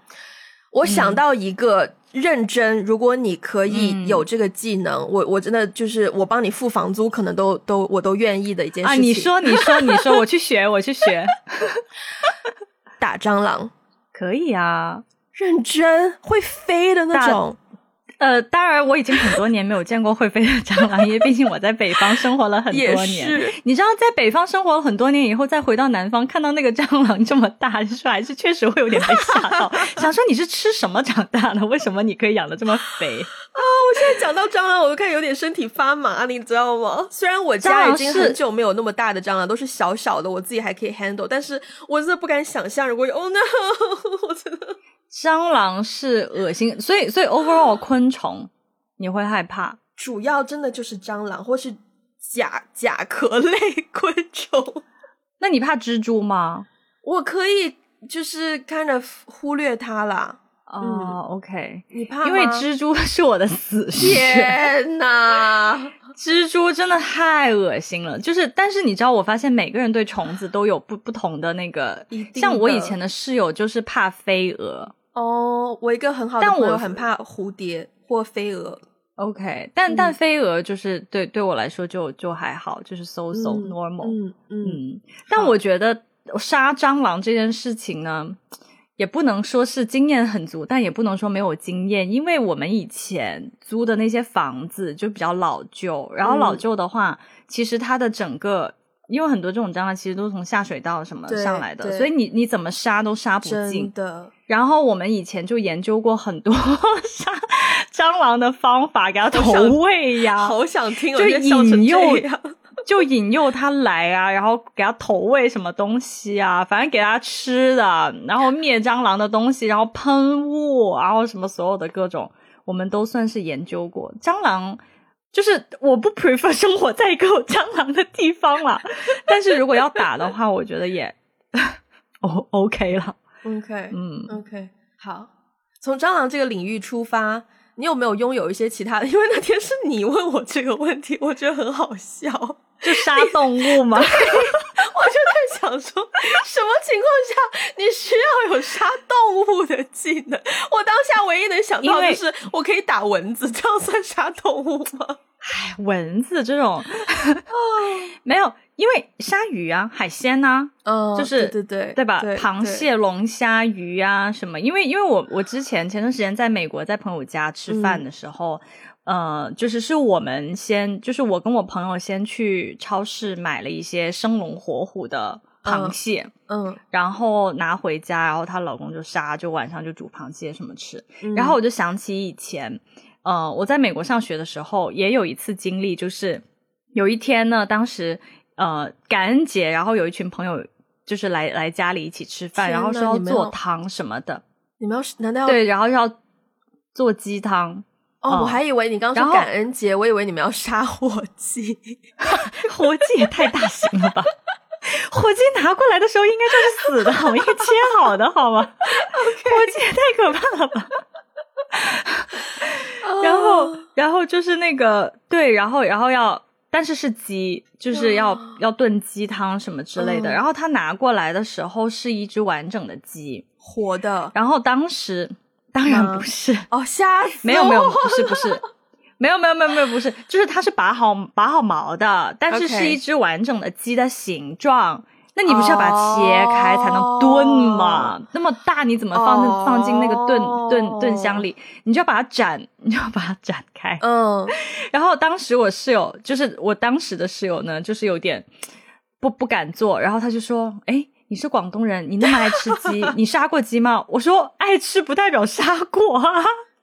我想到一个。认真，如果你可以有这个技能，我我真的就是我帮你付房租，可能都都我都愿意的一件事情。啊，你说，你说，你说，我去学，我去学，打蟑螂可以啊，认真会飞的那种。呃，当然，我已经很多年没有见过会飞的蟑螂，因为毕竟我在北方生活了很多年。你知道，在北方生活了很多年以后，再回到南方，看到那个蟑螂这么大，说还是确实会有点被吓到。想说你是吃什么长大的？为什么你可以养的这么肥啊？我现在讲到蟑螂，我都开始有点身体发麻，你知道吗？虽然我家已经很久没有那么大的蟑螂，都是小小的，我自己还可以 handle，但是我真的不敢想象，如果有，Oh no！我真的。蟑螂是恶心，所以所以 overall 昆虫你会害怕，主要真的就是蟑螂或是甲甲壳类昆虫。那你怕蜘蛛吗？我可以就是 kind of 忽略它啦。哦，OK，你怕？因为蜘蛛是我的死穴。天呐，蜘蛛真的太恶心了。就是，但是你知道，我发现每个人对虫子都有不不同的那个。像我以前的室友就是怕飞蛾。哦，我一个很好的朋友很怕蝴蝶或飞蛾。OK，但但飞蛾就是对对我来说就就还好，就是 so so normal。嗯嗯。但我觉得杀蟑螂这件事情呢，也不能说是经验很足，但也不能说没有经验，因为我们以前租的那些房子就比较老旧，然后老旧的话，其实它的整个。因为很多这种蟑螂其实都是从下水道什么上来的，所以你你怎么杀都杀不尽。的。然后我们以前就研究过很多 杀蟑螂的方法，给它投喂呀，好想听，就引诱，就引诱它来啊，然后给它投喂什么东西啊，反正给它吃的，然后灭蟑螂的东西，然后喷雾，然后什么所有的各种，我们都算是研究过蟑螂。就是我不 prefer 生活在一个有蟑螂的地方了，但是如果要打的话，我觉得也 O OK 了。OK，嗯，OK，好。从蟑螂这个领域出发，你有没有拥有一些其他的？因为那天是你问我这个问题，我觉得很好笑。就杀动物吗？我就在想说，什么情况下你需要有杀动物的技能？我当下唯一能想到就是我可以打蚊子，这样算杀动物吗？唉，蚊子这种 没有，因为鲨鱼啊，海鲜呐，嗯，就是对对对吧？螃蟹、龙虾、鱼啊什么？因为因为我我之前前段时间在美国，在朋友家吃饭的时候。呃，就是是我们先，就是我跟我朋友先去超市买了一些生龙活虎的螃蟹，嗯，然后拿回家，然后她老公就杀，就晚上就煮螃蟹什么吃。然后我就想起以前，呃，我在美国上学的时候，也有一次经历，就是有一天呢，当时呃感恩节，然后有一群朋友就是来来家里一起吃饭，然后说要做汤什么的。你们要难道要对，然后要做鸡汤。哦，我还以为你刚说感恩节，我以为你们要杀火鸡，火鸡也太大型了吧！火鸡拿过来的时候应该就是死的，好，应该切好的，好吗？火鸡也太可怕了吧！然后，然后就是那个对，然后，然后要，但是是鸡，就是要要炖鸡汤什么之类的。然后他拿过来的时候是一只完整的鸡，活的。然后当时。当然不是哦，吓死！没有没有，不是不是，没有没有没有没有不是，就是它是拔好拔好毛的，但是是一只完整的鸡的形状。那你不是要把它切开才能炖吗？那么大你怎么放放进那个炖炖炖箱里？你就要把它展，你就要把它展开。嗯，然后当时我室友，就是我当时的室友呢，就是有点不不敢做，然后他就说：“哎。”你是广东人，你那么爱吃鸡，你杀过鸡吗？我说爱吃不代表杀过啊。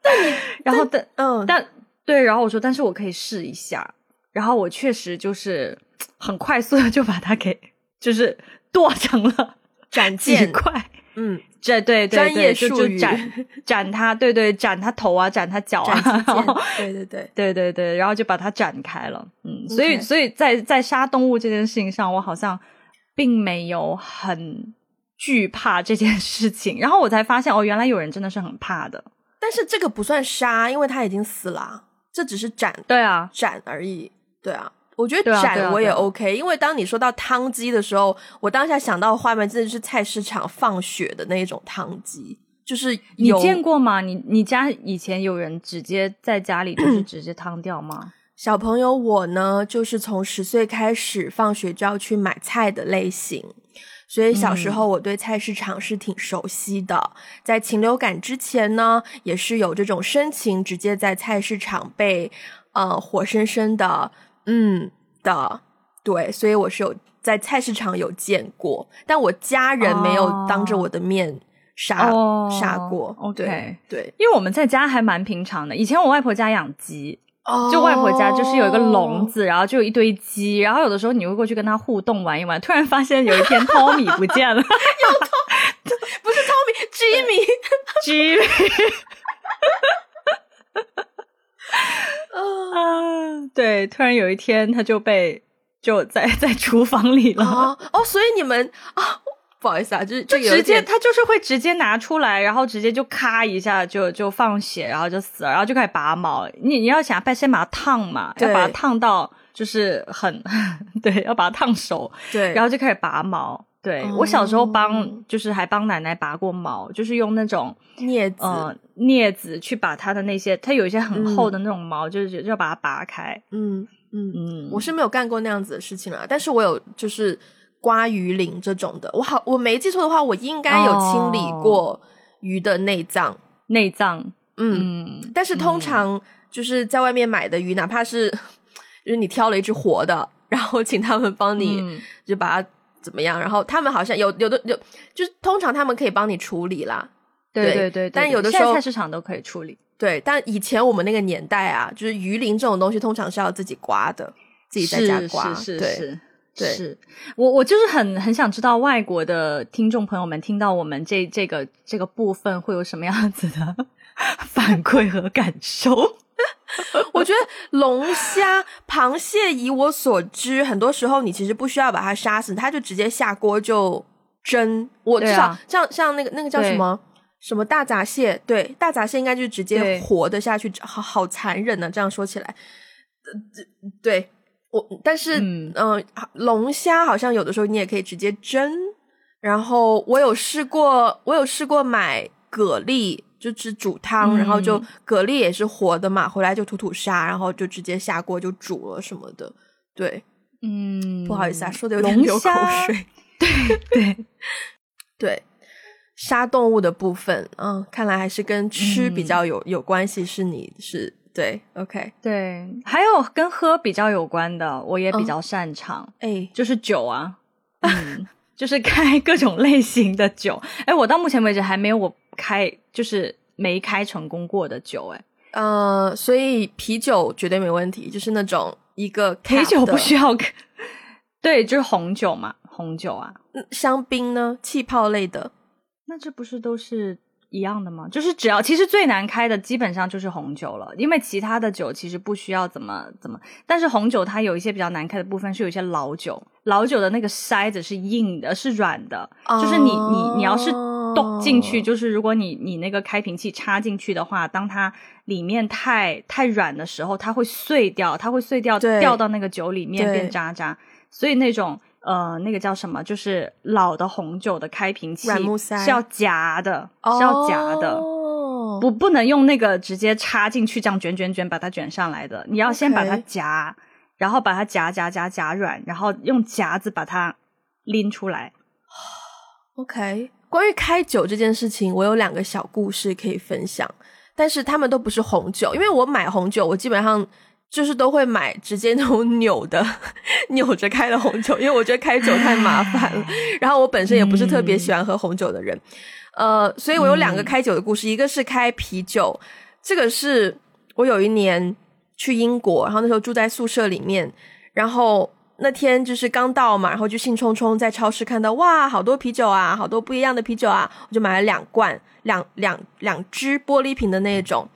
然后但嗯但对，然后我说但是我可以试一下。然后我确实就是很快速的就把它给就是剁成了斩几块。嗯，这对对专业术语斩斩他，对对斩他头啊，斩他脚啊。对对对对对对，然后就把它展开了。嗯，所以所以在在杀动物这件事情上，我好像。并没有很惧怕这件事情，然后我才发现哦，原来有人真的是很怕的。但是这个不算杀，因为他已经死了，这只是斩，对啊，斩而已。对啊，我觉得斩我也 OK，因为当你说到汤鸡的时候，我当下想到画面真的是菜市场放血的那种汤鸡，就是你见过吗？你你家以前有人直接在家里就是 直接汤掉吗？小朋友，我呢，就是从十岁开始放学就要去买菜的类型，所以小时候我对菜市场是挺熟悉的。在禽流感之前呢，也是有这种生情直接在菜市场被呃活生生的嗯的对，所以我是有在菜市场有见过，但我家人没有当着我的面杀杀过。OK，对，因为我们在家还蛮平常的，以前我外婆家养鸡。就外婆家就是有一个笼子，然后就有一堆鸡，然后有的时候你会过去跟它互动玩一玩，突然发现有一天汤米不见了，有汤，不是汤米，Jimmy，Jimmy，啊，对，突然有一天他就被就在 在厨房里了，哦，所以你们啊。不好意思啊，就是就直接他就是会直接拿出来，然后直接就咔一下就就放血，然后就死了，然后就开始拔毛。你你要想先把它烫嘛，要把它烫到就是很 对，要把它烫熟，对，然后就开始拔毛。对我小时候帮就是还帮奶奶拔过毛，就是用那种镊子。镊子去把它的那些，它有一些很厚的那种毛，就是要把它拔开。嗯嗯嗯，我是没有干过那样子的事情了，但是我有就是。刮鱼鳞这种的，我好我没记错的话，我应该有清理过鱼的内脏。内脏，嗯，但是通常就是在外面买的鱼，哪怕是 就是你挑了一只活的，然后请他们帮你就把它怎么样，然后他们好像有有的有，就是通常他们可以帮你处理啦。对对对，但有的时候菜市场都可以处理。对，但以前我们那个年代啊，就是鱼鳞这种东西，通常是要自己刮的，自己在家刮。是是是。是我，我就是很很想知道外国的听众朋友们听到我们这这个这个部分会有什么样子的 反馈和感受。我觉得龙虾、螃蟹，以我所知，很多时候你其实不需要把它杀死，它就直接下锅就蒸。我至少像像那个那个叫什么什么大闸蟹，对，大闸蟹应该就直接活的下去，好好残忍呢。这样说起来，对。我但是嗯嗯、呃龙虾好像有的时候你也可以直接蒸，然后我有试过，我有试过买蛤蜊，就只煮汤，嗯然后就蛤蜊也是活的嘛，回来就吐吐沙，然后就直接下锅就煮了什么的。对，嗯，不好意思啊，说的有点流口水。对，对。对，杀动物的部分，嗯，看来还是跟吃比较有、有关系，是你是对，OK，对，还有跟喝比较有关的，我也比嗯较擅长，哎，就是酒啊，嗯，就是开 各种类型的酒。哎，我到目前为止还没有我开，就是没开成功过的酒。哎，呃，所以啤酒绝对没问题，就是那种一个啤酒不需要，对，就是红酒嘛，红酒啊，嗯香槟呢，气泡类的，那这不是都是一样的吗？就是只要其实最难开的基本上就是红酒了，因为其他的酒其实不需要怎么怎么，但是红酒它有一些比较难开的部分是有一些老酒，老酒的那个筛子是硬的，是软的，就是你你你要是动进去，哦就是如果你你那个开瓶器插进去的话，当它里面太太软的时候，它会碎掉，它会碎掉掉到那个酒里面变渣渣，所以那种。呃，那个叫什么？就是老的红酒的开瓶器是要夹的，是要夹的，哦不不能用那个直接插进去这样卷卷卷把它卷上来的。你要先把它夹然后把它夹夹夹夹软，然后用夹子把它拎出来。OK，关于开酒这件事情，我有两个小故事可以分享，但是他们都不是红酒，因为我买红酒，我基本上就是都会买直接那种扭的、扭着开的红酒，因为我觉得开酒太麻烦了。然后我本身也不是特别喜欢喝红酒的人，呃，所以我有两个开酒的故事，一个是开啤酒，这个是我有一年去英国，然后那时候住在宿舍里面，然后那天就是刚到嘛，然后就兴冲冲在超市看到哇，好多啤酒啊，好多不一样的啤酒啊，我就买了两罐，两两两支玻璃瓶的那种，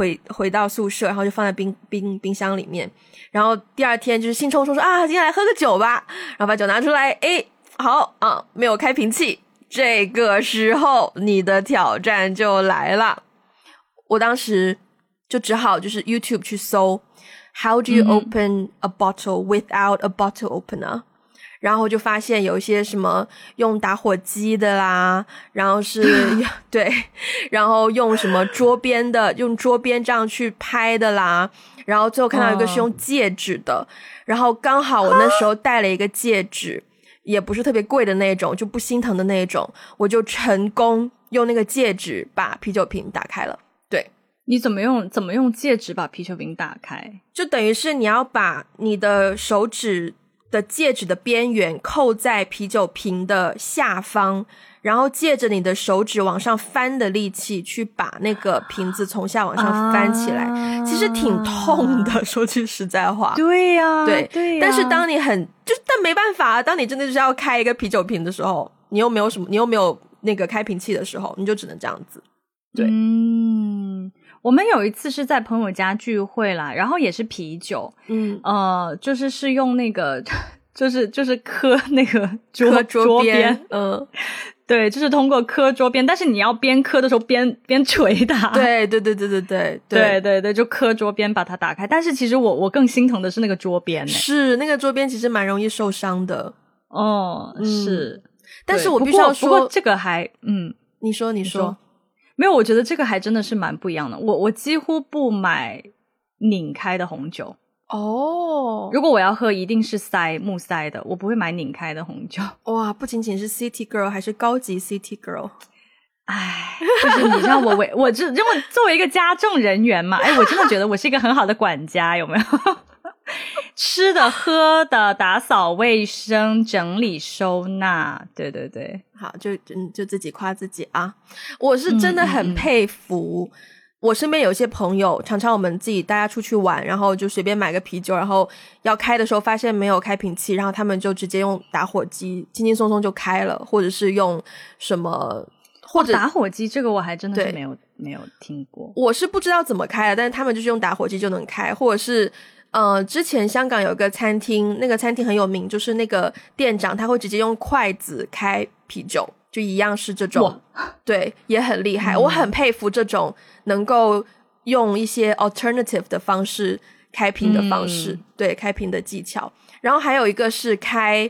回回到宿舍，然后就放在冰冰冰箱里面，然后第二天就是兴冲冲说啊，今天来喝个酒吧，然后把酒拿出来，诶，好啊，没有开瓶器，这个时候你的挑战就来了，我当时就只好就是 YouTube 去搜 How do you open a bottle without a bottle opener？然后就发现有一些什么用打火机的啦，然后是 对，然后用什么桌边的，用桌边这样去拍的啦，然后最后看到一个是用戒指的，然后刚好我那时候戴了一个戒指，也不是特别贵的那种，就不心疼的那种，我就成功用那个戒指把啤酒瓶打开了。对，你怎么用怎么用戒指把啤酒瓶打开？就等于是你要把你的手指的戒指的边缘扣在啤酒瓶的下方，然后借着你的手指往上翻的力气去把那个瓶子从下往上翻起来，啊其实挺痛的。说句实在话，对呀、对对呀、但是当你很就，但没办法啊，当你真的就是要开一个啤酒瓶的时候，你又没有什么，你又没有那个开瓶器的时候，你就只能这样子。对。嗯，我们有一次是在朋友家聚会啦，然后也是啤酒，嗯，呃，就是是用那个，就是就是磕那个 桌磕桌边，嗯，对，就是通过磕桌边，但是你要边磕的时候边边捶它，对对对对对对。对。对对，就磕桌边把它打开。但是其实我我更心疼的是那个桌边呢，是那个桌边其实蛮容易受伤的。哦，嗯是，但是我必须要说，过不过这个还嗯。你说你说说，没有，我觉得这个还真的是蛮不一样的。我我几乎不买拧开的红酒，哦，如果我要喝，一定是塞木塞的，我不会买拧开的红酒。哇，不仅仅是 City Girl，还是高级 City Girl。唉，就是你知道我为我这因为作为一个家政人员嘛，哎，我真的觉得我是一个很好的管家，有没有？吃的、喝的、打扫卫生、整理收纳，对对对，好，就嗯就自己夸自己啊！我是真的很嗯佩服。我身边有些朋友，常常我们自己大家出去玩，然后就随便买个啤酒，然后要开的时候发现没有开瓶器，然后他们就直接用打火机轻轻松松就开了，或者是用什么，或者打火机这个我还真的是没有没有听过。我是不知道怎么开的，但是他们就是用打火机就能开，或者是呃，之前香港有一个餐厅，那个餐厅很有名，就是那个店长他会直接用筷子开啤酒，就一样是这种，对，也很厉害，嗯我很佩服这种能够用一些 alternative 的方式开瓶的方式，对开瓶的技巧。然后还有一个是开，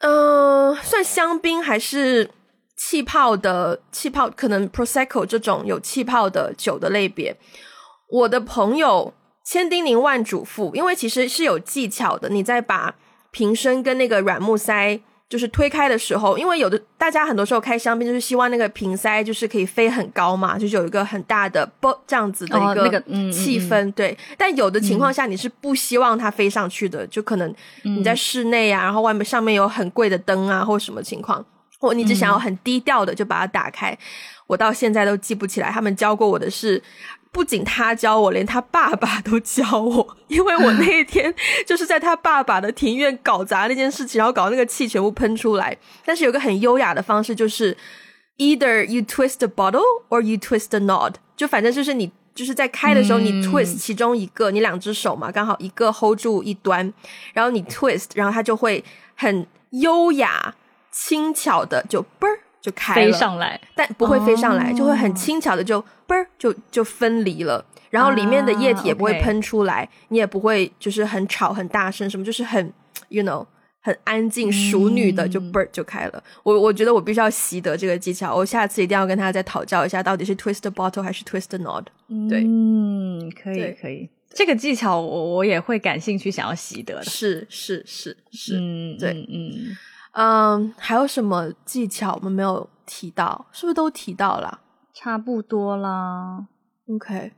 嗯，算香槟还是气泡的气泡，可能 prosecco 这种有气泡的酒的类别。我的朋友千叮咛万嘱咐，因为其实是有技巧的，你在把瓶身跟那个软木塞。就是推开的时候，因为有的大家很多时候开香槟，就是希望那个瓶塞就是可以飞很高嘛，就是有一个很大的啵这样子的一个气氛，对。但有的情况下你是不希望它飞上去的，就可能你在室内啊，然后外面上面有很贵的灯啊，或什么情况，或你只想要很低调的就把它打开。我到现在都记不起来他们教过我的是。不仅他教我，连他爸爸都教我，因为我那一天就是在他爸爸的庭院搞砸那件事情，然后搞那个气全部喷出来。但是有个很优雅的方式，就是 either you twist the bottle or you twist the knot，就反正就是你就是在开的时候，你 twist 其中一个，你两只手嘛，刚好一个 hold 住一端，然后你 twist，然后它就会很优雅轻巧的就嘣儿。就开飞上来，但不会飞上来，就会很轻巧的就嘣儿就就分离了，然后里面的液体也不会喷出来，你也不会就是很吵很大声什么，就是很 you know 很安静熟女的就嘣儿就开了。我我觉得我必须要习得这个技巧，我下次一定要跟他再讨教一下，到底是 twist bottle 还是 twist knot。对，嗯，可以可以，这个技巧我我也会感兴趣，想要习得的。是是是是，嗯，对，嗯。嗯，还有什么技巧我们没有提到？是不是都提到了？差不多啦。OK，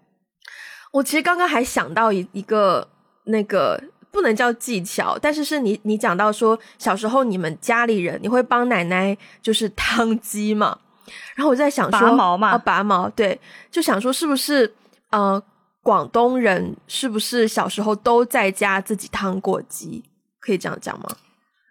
我其实刚刚还想到一一个那个不能叫技巧，但是是你你讲到说小时候你们家里人你会帮奶奶就是烫鸡嘛？然后我在想说拔毛嘛，拔毛对，就想说是不是呃广东人是不是小时候都在家自己烫过鸡？可以这样讲吗？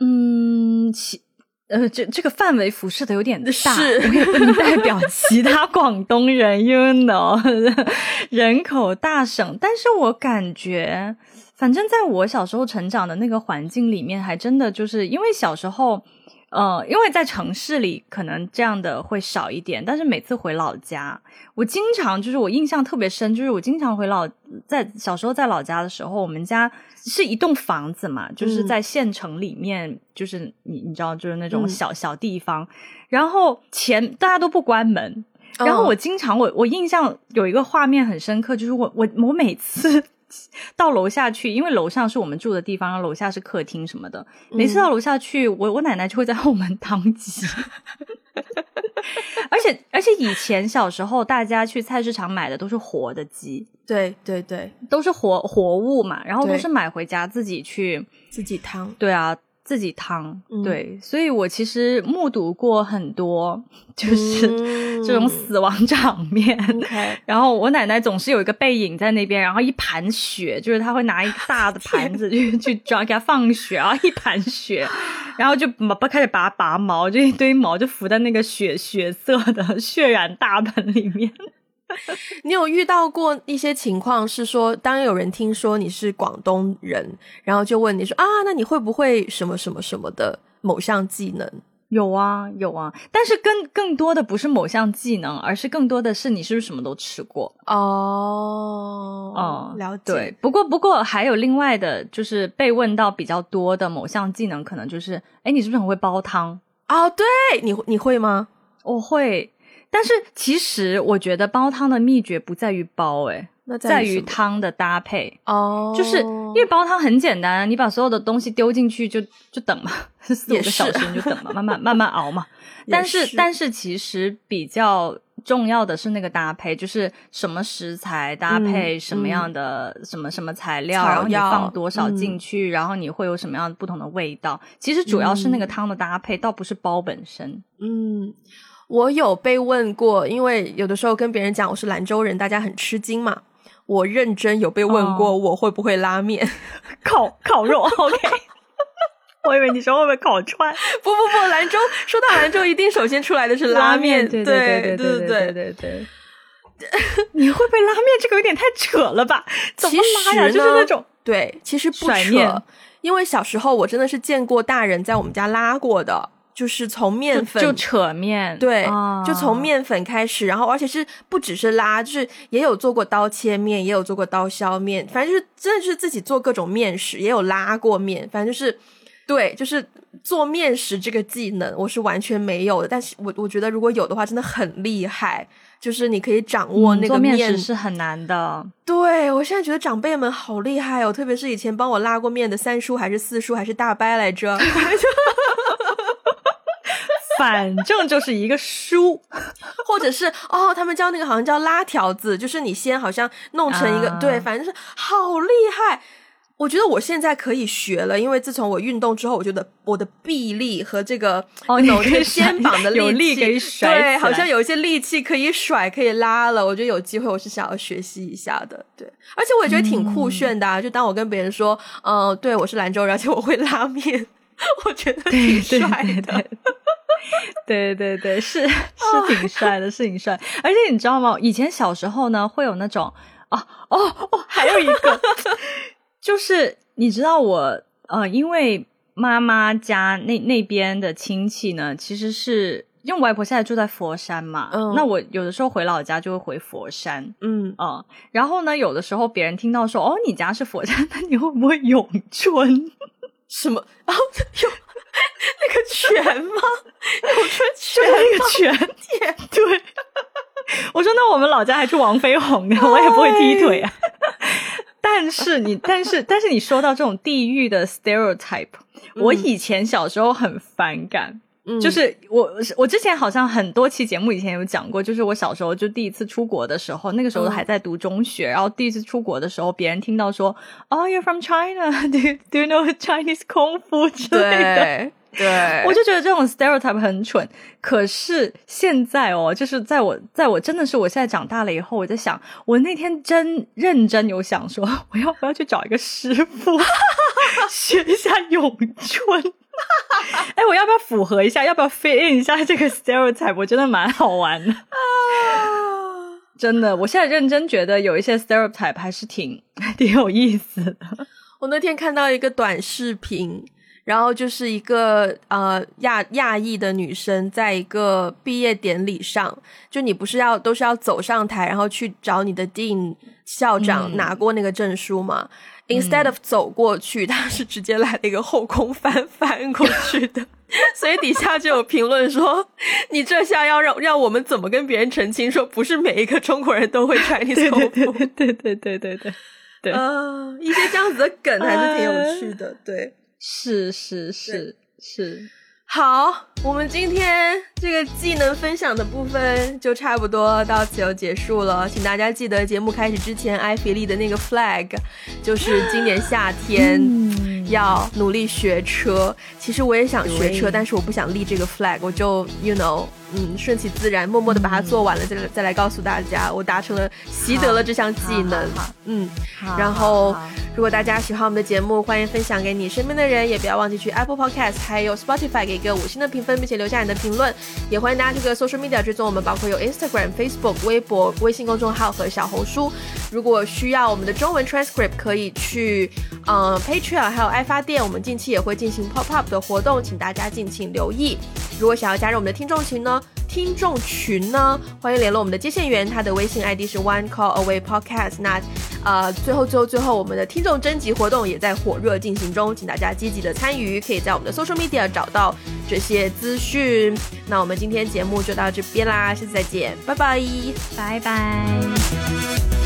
嗯，其呃，这这个范围辐射的有点大，是，我也不能代表其他 广东人，you know，人口大省。但是我感觉，反正在我小时候成长的那个环境里面，还真的就是因为小时候。呃，因为在城市里可能这样的会少一点，但是每次回老家，我经常就是我印象特别深，就是我经常回老在小时候在老家的时候，我们家是一栋房子嘛，就是在县城里面，就是你你知道，就是那种小小地方，然后前大家都不关门，然后我经常我我印象有一个画面很深刻，就是我我我每次。到楼下去，因为楼上是我们住的地方，楼下是客厅什么的。每次到楼下去，我我奶奶就会在后门当鸡。而且而且以前小时候，大家去菜市场买的都是活的鸡，对对对，都是活活物嘛，然后都是买回家自己去自己汤。对啊。自己汤，对，所以我其实目睹过很多，就是 这种死亡场面。然后我奶奶总是有一个背影在那边，然后一盘血，就是她会拿一个大的 盘子去去抓给它放血，然后一盘血，然后就拔开始拔拔毛，就一堆毛就浮在那个血血色的血染大盆里面。你有遇到过一些情况，是说当有人听说你是广东人，然后就问你说啊，那你会不会什么什么什么的某项技能？有啊，有啊，但是更更多的不是某项技能，而是更多的是你是不是什么都吃过？哦，哦，了解。对，不过不过还有另外的，就是被问到比较多的某项技能，可能就是，哎，你是不是很会煲汤？哦，对，你你会吗？我会。但是其实我觉得煲汤的秘诀不在于煲，诶那在于汤的搭配哦。就是因为煲汤很简单，你把所有的东西丢进去就就等嘛，四五个小时你就等嘛，慢慢慢慢熬嘛。但是但是其实比较重要的是那个搭配，就是什么食材搭配什么样的什么什么材料，然后你放多少进去，然后你会有什么样不同的味道。其实主要是那个汤的搭配，倒不是煲本身。嗯。我有被问过，因为有的时候跟别人讲我是兰州人，大家很吃惊嘛。我认真有被问过，我会不会拉面、烤烤肉？OK，我以为你说会不会烤串？不不不，兰州说到兰州，一定首先出来的是拉面。对对对对对对对。你会被拉面这个有点太扯了吧？怎么拉呀？就是那种对，其实不扯，因为小时候我真的是见过大人在我们家拉过的。就是从面粉就扯面，对，就从面粉开始，然后而且是不只是拉，就是也有做过刀切面，也有做过刀削面，反正就是真的是自己做各种面食，也有拉过面，反正就是对，就是做面食这个技能我是完全没有的，但是我我觉得如果有的话真的很厉害。就是你可以掌握那个面食是很难的。对我现在觉得长辈们好厉害哦，特别是以前帮我拉过面的三叔还是四叔还是大伯来着，反正就是一个书，或者是哦，他们教那个好像叫拉条子，就是你先好像弄成一个对，反正是好厉害。我觉得我现在可以学了，因为自从我运动之后，我觉得我的臂力和这个哦，有这个肩膀的力气，甩，对，好像有一些力气可以甩，可以拉了。我觉得有机会，我是想要学习一下的。对，而且我也觉得挺酷炫的。就当我跟别人说，嗯，对我是兰州人，而且我会拉面，我觉得挺帅的。对对对，是 是挺帅的，是挺帅。而且你知道吗？以前小时候呢，会有那种啊，哦哦，还有一个。就是你知道我呃，因为妈妈家那那边的亲戚呢，其实是因为外婆现在住在佛山嘛，嗯，那我有的时候回老家就会回佛山，嗯啊，然后呢，有的时候别人听到说哦，你家是佛山，那你会不会咏春？什么？然后有那个拳吗？咏春拳？那个拳？对，我说那我们老家还是王飞鸿呢，我也不会踢腿啊。但是你，但是，但是你说到这种地域的 stereotype，我以前小时候很反感。就是我，我之前好像很多期节目以前有讲过，就是我小时候就第一次出国的时候，那个时候还在读中学，然后第一次出国的时候，别人听到说，Oh, you're from China? Do Do you know Chinese kung fu 之类的？对，我就觉得这种 stereotype 很蠢。可是现在哦，就是在我在我真的是我现在长大了以后，我在想，我那天真认真有想说，我要不要去找一个师傅学一下咏春？哎，我要不要符合一下？要不要 fit in 一下这个 stereotype？我觉得蛮好玩的啊！真的，我现在认真觉得有一些 stereotype 还是挺 挺有意思的。我那天看到一个短视频。然后就是一个呃亚亚裔的女生，在一个毕业典礼上，就你不是要都是要走上台，然后去找你的 dean 校长拿过那个证书吗？Instead of 走过去，他是直接来了一个后空翻翻过去的，所以底下就有评论说：“你这下要让让我们怎么跟别人澄清，说不是每一个中国人都会 Chinese 功夫？”对对对对对对对，啊，一些这样子的梗还是挺有趣的，对。是是是是，好，我们今天这个技能分享的部分就差不多到此就结束了，请大家记得节目开始之前，艾菲利的那个 flag，就是今年夏天要努力学车。其实我也想学车，但是我不想立这个 flag，我就 you know。嗯，顺其自然，默默的把它做完了，再再来告诉大家，我达成了习得了这项技能。嗯，然后如果大家喜欢我们的节目，欢迎分享给你身边的人，也不要忘记去 Apple Podcast 还有 Spotify 给一个五星的评分，并且留下你的评论。也欢迎大家这个 social media 追踪我们，包括有 Instagram、Facebook、微博、微信公众号和小红书。如果需要我们的中文 transcript，可以去嗯 Patreon 还有爱发电，我们近期也会进行 pop up 的活动，请大家敬请留意。如果想要加入我们的听众群听众群呢，欢迎联络我们的接线员，他的微信 ID 是 One Call Away Podcast。那呃，最后最后最后，我们的听众征集活动也在火热进行中，请大家积极的参与，可以在我们的 Social Media 找到这些资讯。那我们今天节目就到这边啦，下次再见，拜拜，拜拜。